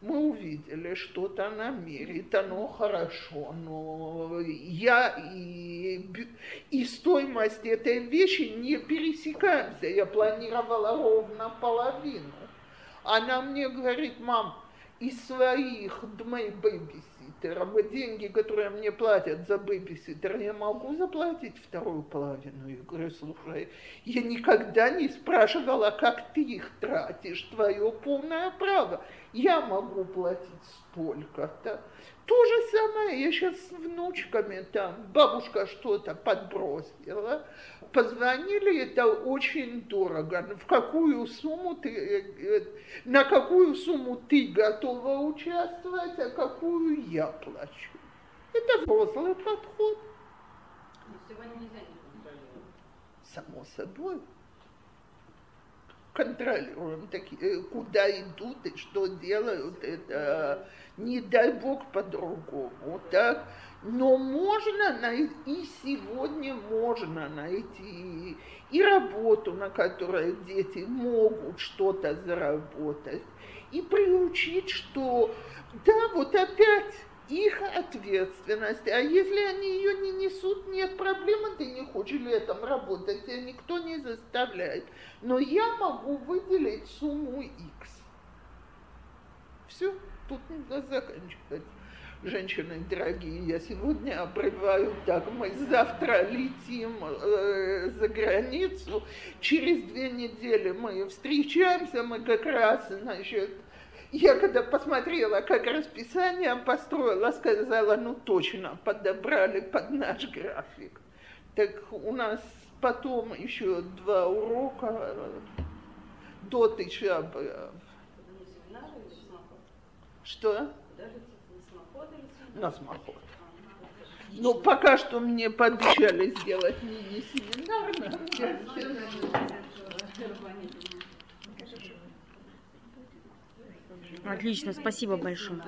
Мы увидели, что-то она мерит, оно хорошо, но я и, и стоимость этой вещи не пересекаемся. Я планировала ровно половину. Она мне говорит, мам, из своих дмей бэбис деньги, которые мне платят за бэбиситер, я могу заплатить вторую половину? Я говорю, слушай, я никогда не спрашивала, как ты их тратишь, твое полное право. Я могу платить столько-то. То же самое я сейчас с внучками там, бабушка что-то подбросила, позвонили, это очень дорого. В какую сумму ты, э, э, на какую сумму ты готова участвовать, а какую я плачу. Это взрослый подход. Сегодня нельзя. Само собой. Контролируем, такие, э, куда идут и что делают, это не дай бог по-другому, так? Но можно найти, и сегодня можно найти и работу, на которой дети могут что-то заработать, и приучить, что да, вот опять их ответственность. А если они ее не несут, нет проблемы, ты не хочешь летом работать, тебя никто не заставляет. Но я могу выделить сумму X. Все, тут нельзя заканчивать женщины дорогие, я сегодня обрываю так, мы завтра летим э, за границу, через две недели мы встречаемся, мы как раз, значит, я когда посмотрела, как расписание построила, сказала, ну точно, подобрали под наш график. Так у нас потом еще два урока до тысяча. Что? На смахот. Но пока что мне пообещали сделать мини-семинар. Отлично, спасибо большое.